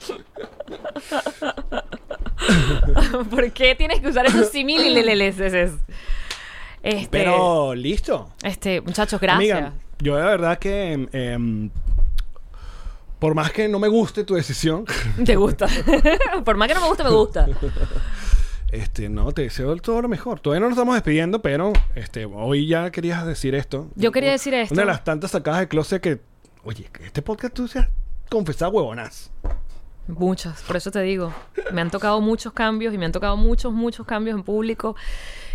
¿Por qué tienes que usar esos similileles? Este, Pero listo. este, muchachos, gracias. Amiga, yo de verdad que em, em, por más que no me guste tu decisión, Te gusta. Por más que no me guste, me gusta. este, no, te deseo todo lo mejor. Todavía no nos estamos despidiendo, pero este, hoy ya querías decir esto. Yo quería decir esto. Una de las tantas sacadas de closet que, oye, este podcast tú seas confesado huevonas. Muchas, por eso te digo. Me han tocado muchos cambios y me han tocado muchos, muchos cambios en público.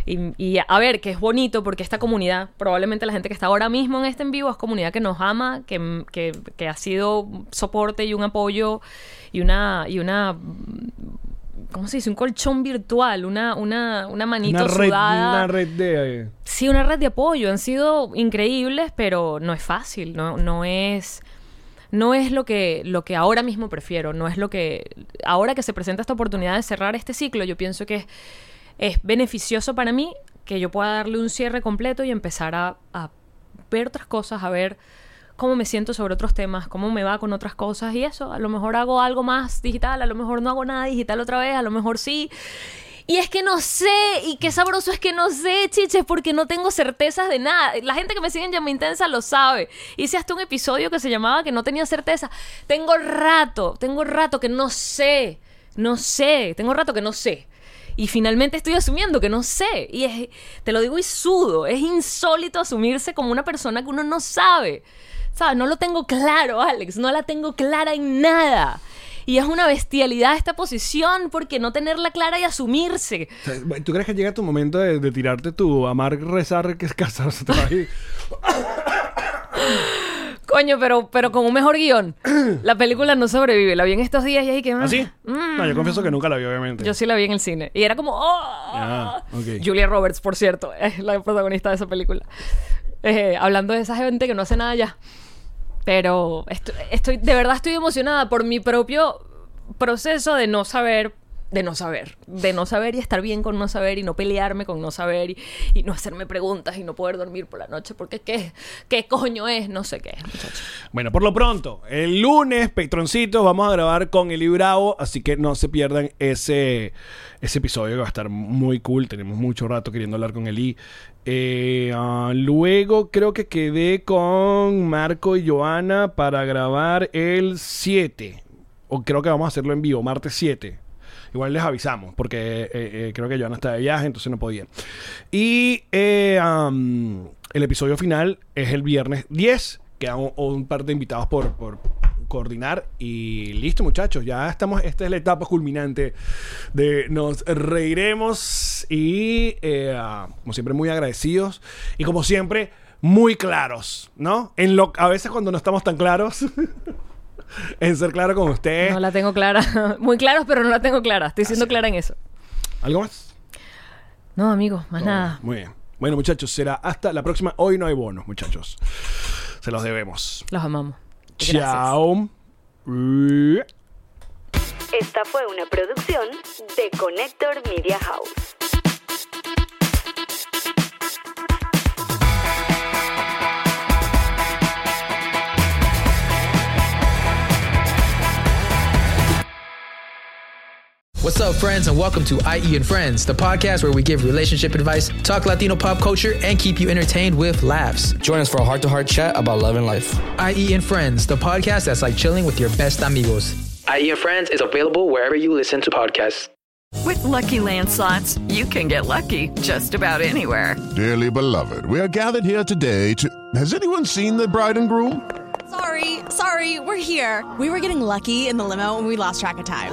Y, y, a ver, que es bonito porque esta comunidad, probablemente la gente que está ahora mismo en este en vivo, es comunidad que nos ama, que, que, que ha sido soporte y un apoyo y una, y una ¿cómo se dice? Un colchón virtual, una, una, una manito Una red, sudada. una red de... Sí, una red de apoyo. Han sido increíbles, pero no es fácil. No, no es. No es lo que, lo que ahora mismo prefiero. No es lo que. Ahora que se presenta esta oportunidad de cerrar este ciclo, yo pienso que es, es beneficioso para mí que yo pueda darle un cierre completo y empezar a, a ver otras cosas, a ver cómo me siento sobre otros temas, cómo me va con otras cosas y eso. A lo mejor hago algo más digital, a lo mejor no hago nada digital otra vez, a lo mejor sí. Y es que no sé, y qué sabroso es que no sé, chiches, porque no tengo certezas de nada. La gente que me sigue en Llama Intensa lo sabe. Hice hasta un episodio que se llamaba que no tenía certeza. Tengo rato, tengo rato que no sé, no sé, tengo rato que no sé. Y finalmente estoy asumiendo que no sé. Y es, te lo digo y sudo, es insólito asumirse como una persona que uno no sabe. ¿Sabes? No lo tengo claro, Alex, no la tengo clara en nada. Y es una bestialidad esta posición porque no tenerla clara y asumirse. ¿Tú crees que llega tu momento de, de tirarte tu amar, rezar, que es casarse? Coño, pero, pero con un mejor guion. La película no sobrevive. La vi en estos días y ahí que... ¿Ah, sí? Mm. No, yo confieso que nunca la vi, obviamente. Yo sí la vi en el cine. Y era como... ¡Oh! Ah, ok. Julia Roberts, por cierto, es la protagonista de esa película. Eh, hablando de esa gente que no hace nada ya. Pero estoy, de verdad estoy emocionada por mi propio proceso de no saber, de no saber, de no saber y estar bien con no saber y no pelearme con no saber y, no hacerme preguntas y no poder dormir por la noche porque qué, qué coño es, no sé qué. Bueno, por lo pronto, el lunes, Patroncitos, vamos a grabar con Eli Bravo, así que no se pierdan ese, ese episodio que va a estar muy cool. Tenemos mucho rato queriendo hablar con Eli. Eh, ah, luego creo que quedé con Marco y Joana para grabar el 7. O creo que vamos a hacerlo en vivo, martes 7. Igual les avisamos, porque eh, eh, creo que Joana está de viaje, entonces no podía. Y am, el episodio final es el viernes 10, quedan un, un par de invitados por, por coordinar y listo muchachos, ya estamos, esta es la etapa culminante de nos reiremos y eh, como siempre muy agradecidos y como siempre muy claros, ¿no? En lo, a veces cuando no estamos tan claros, en ser claro con ustedes. No la tengo clara. Muy claros, pero no la tengo clara. Estoy siendo clara en eso. ¿Algo más? No, amigo, más nada. Muy bien. Bueno muchachos, será hasta la próxima. Hoy no hay bonos muchachos. Se los debemos. Los amamos. Gracias. Chao. Esta fue una producción de Connector Media House. What's up, friends, and welcome to IE and Friends, the podcast where we give relationship advice, talk Latino pop culture, and keep you entertained with laughs. Join us for a heart to heart chat about love and life. IE and Friends, the podcast that's like chilling with your best amigos. IE and Friends is available wherever you listen to podcasts. With Lucky Land slots, you can get lucky just about anywhere. Dearly beloved, we are gathered here today to. Has anyone seen the bride and groom? Sorry, sorry, we're here. We were getting lucky in the limo and we lost track of time.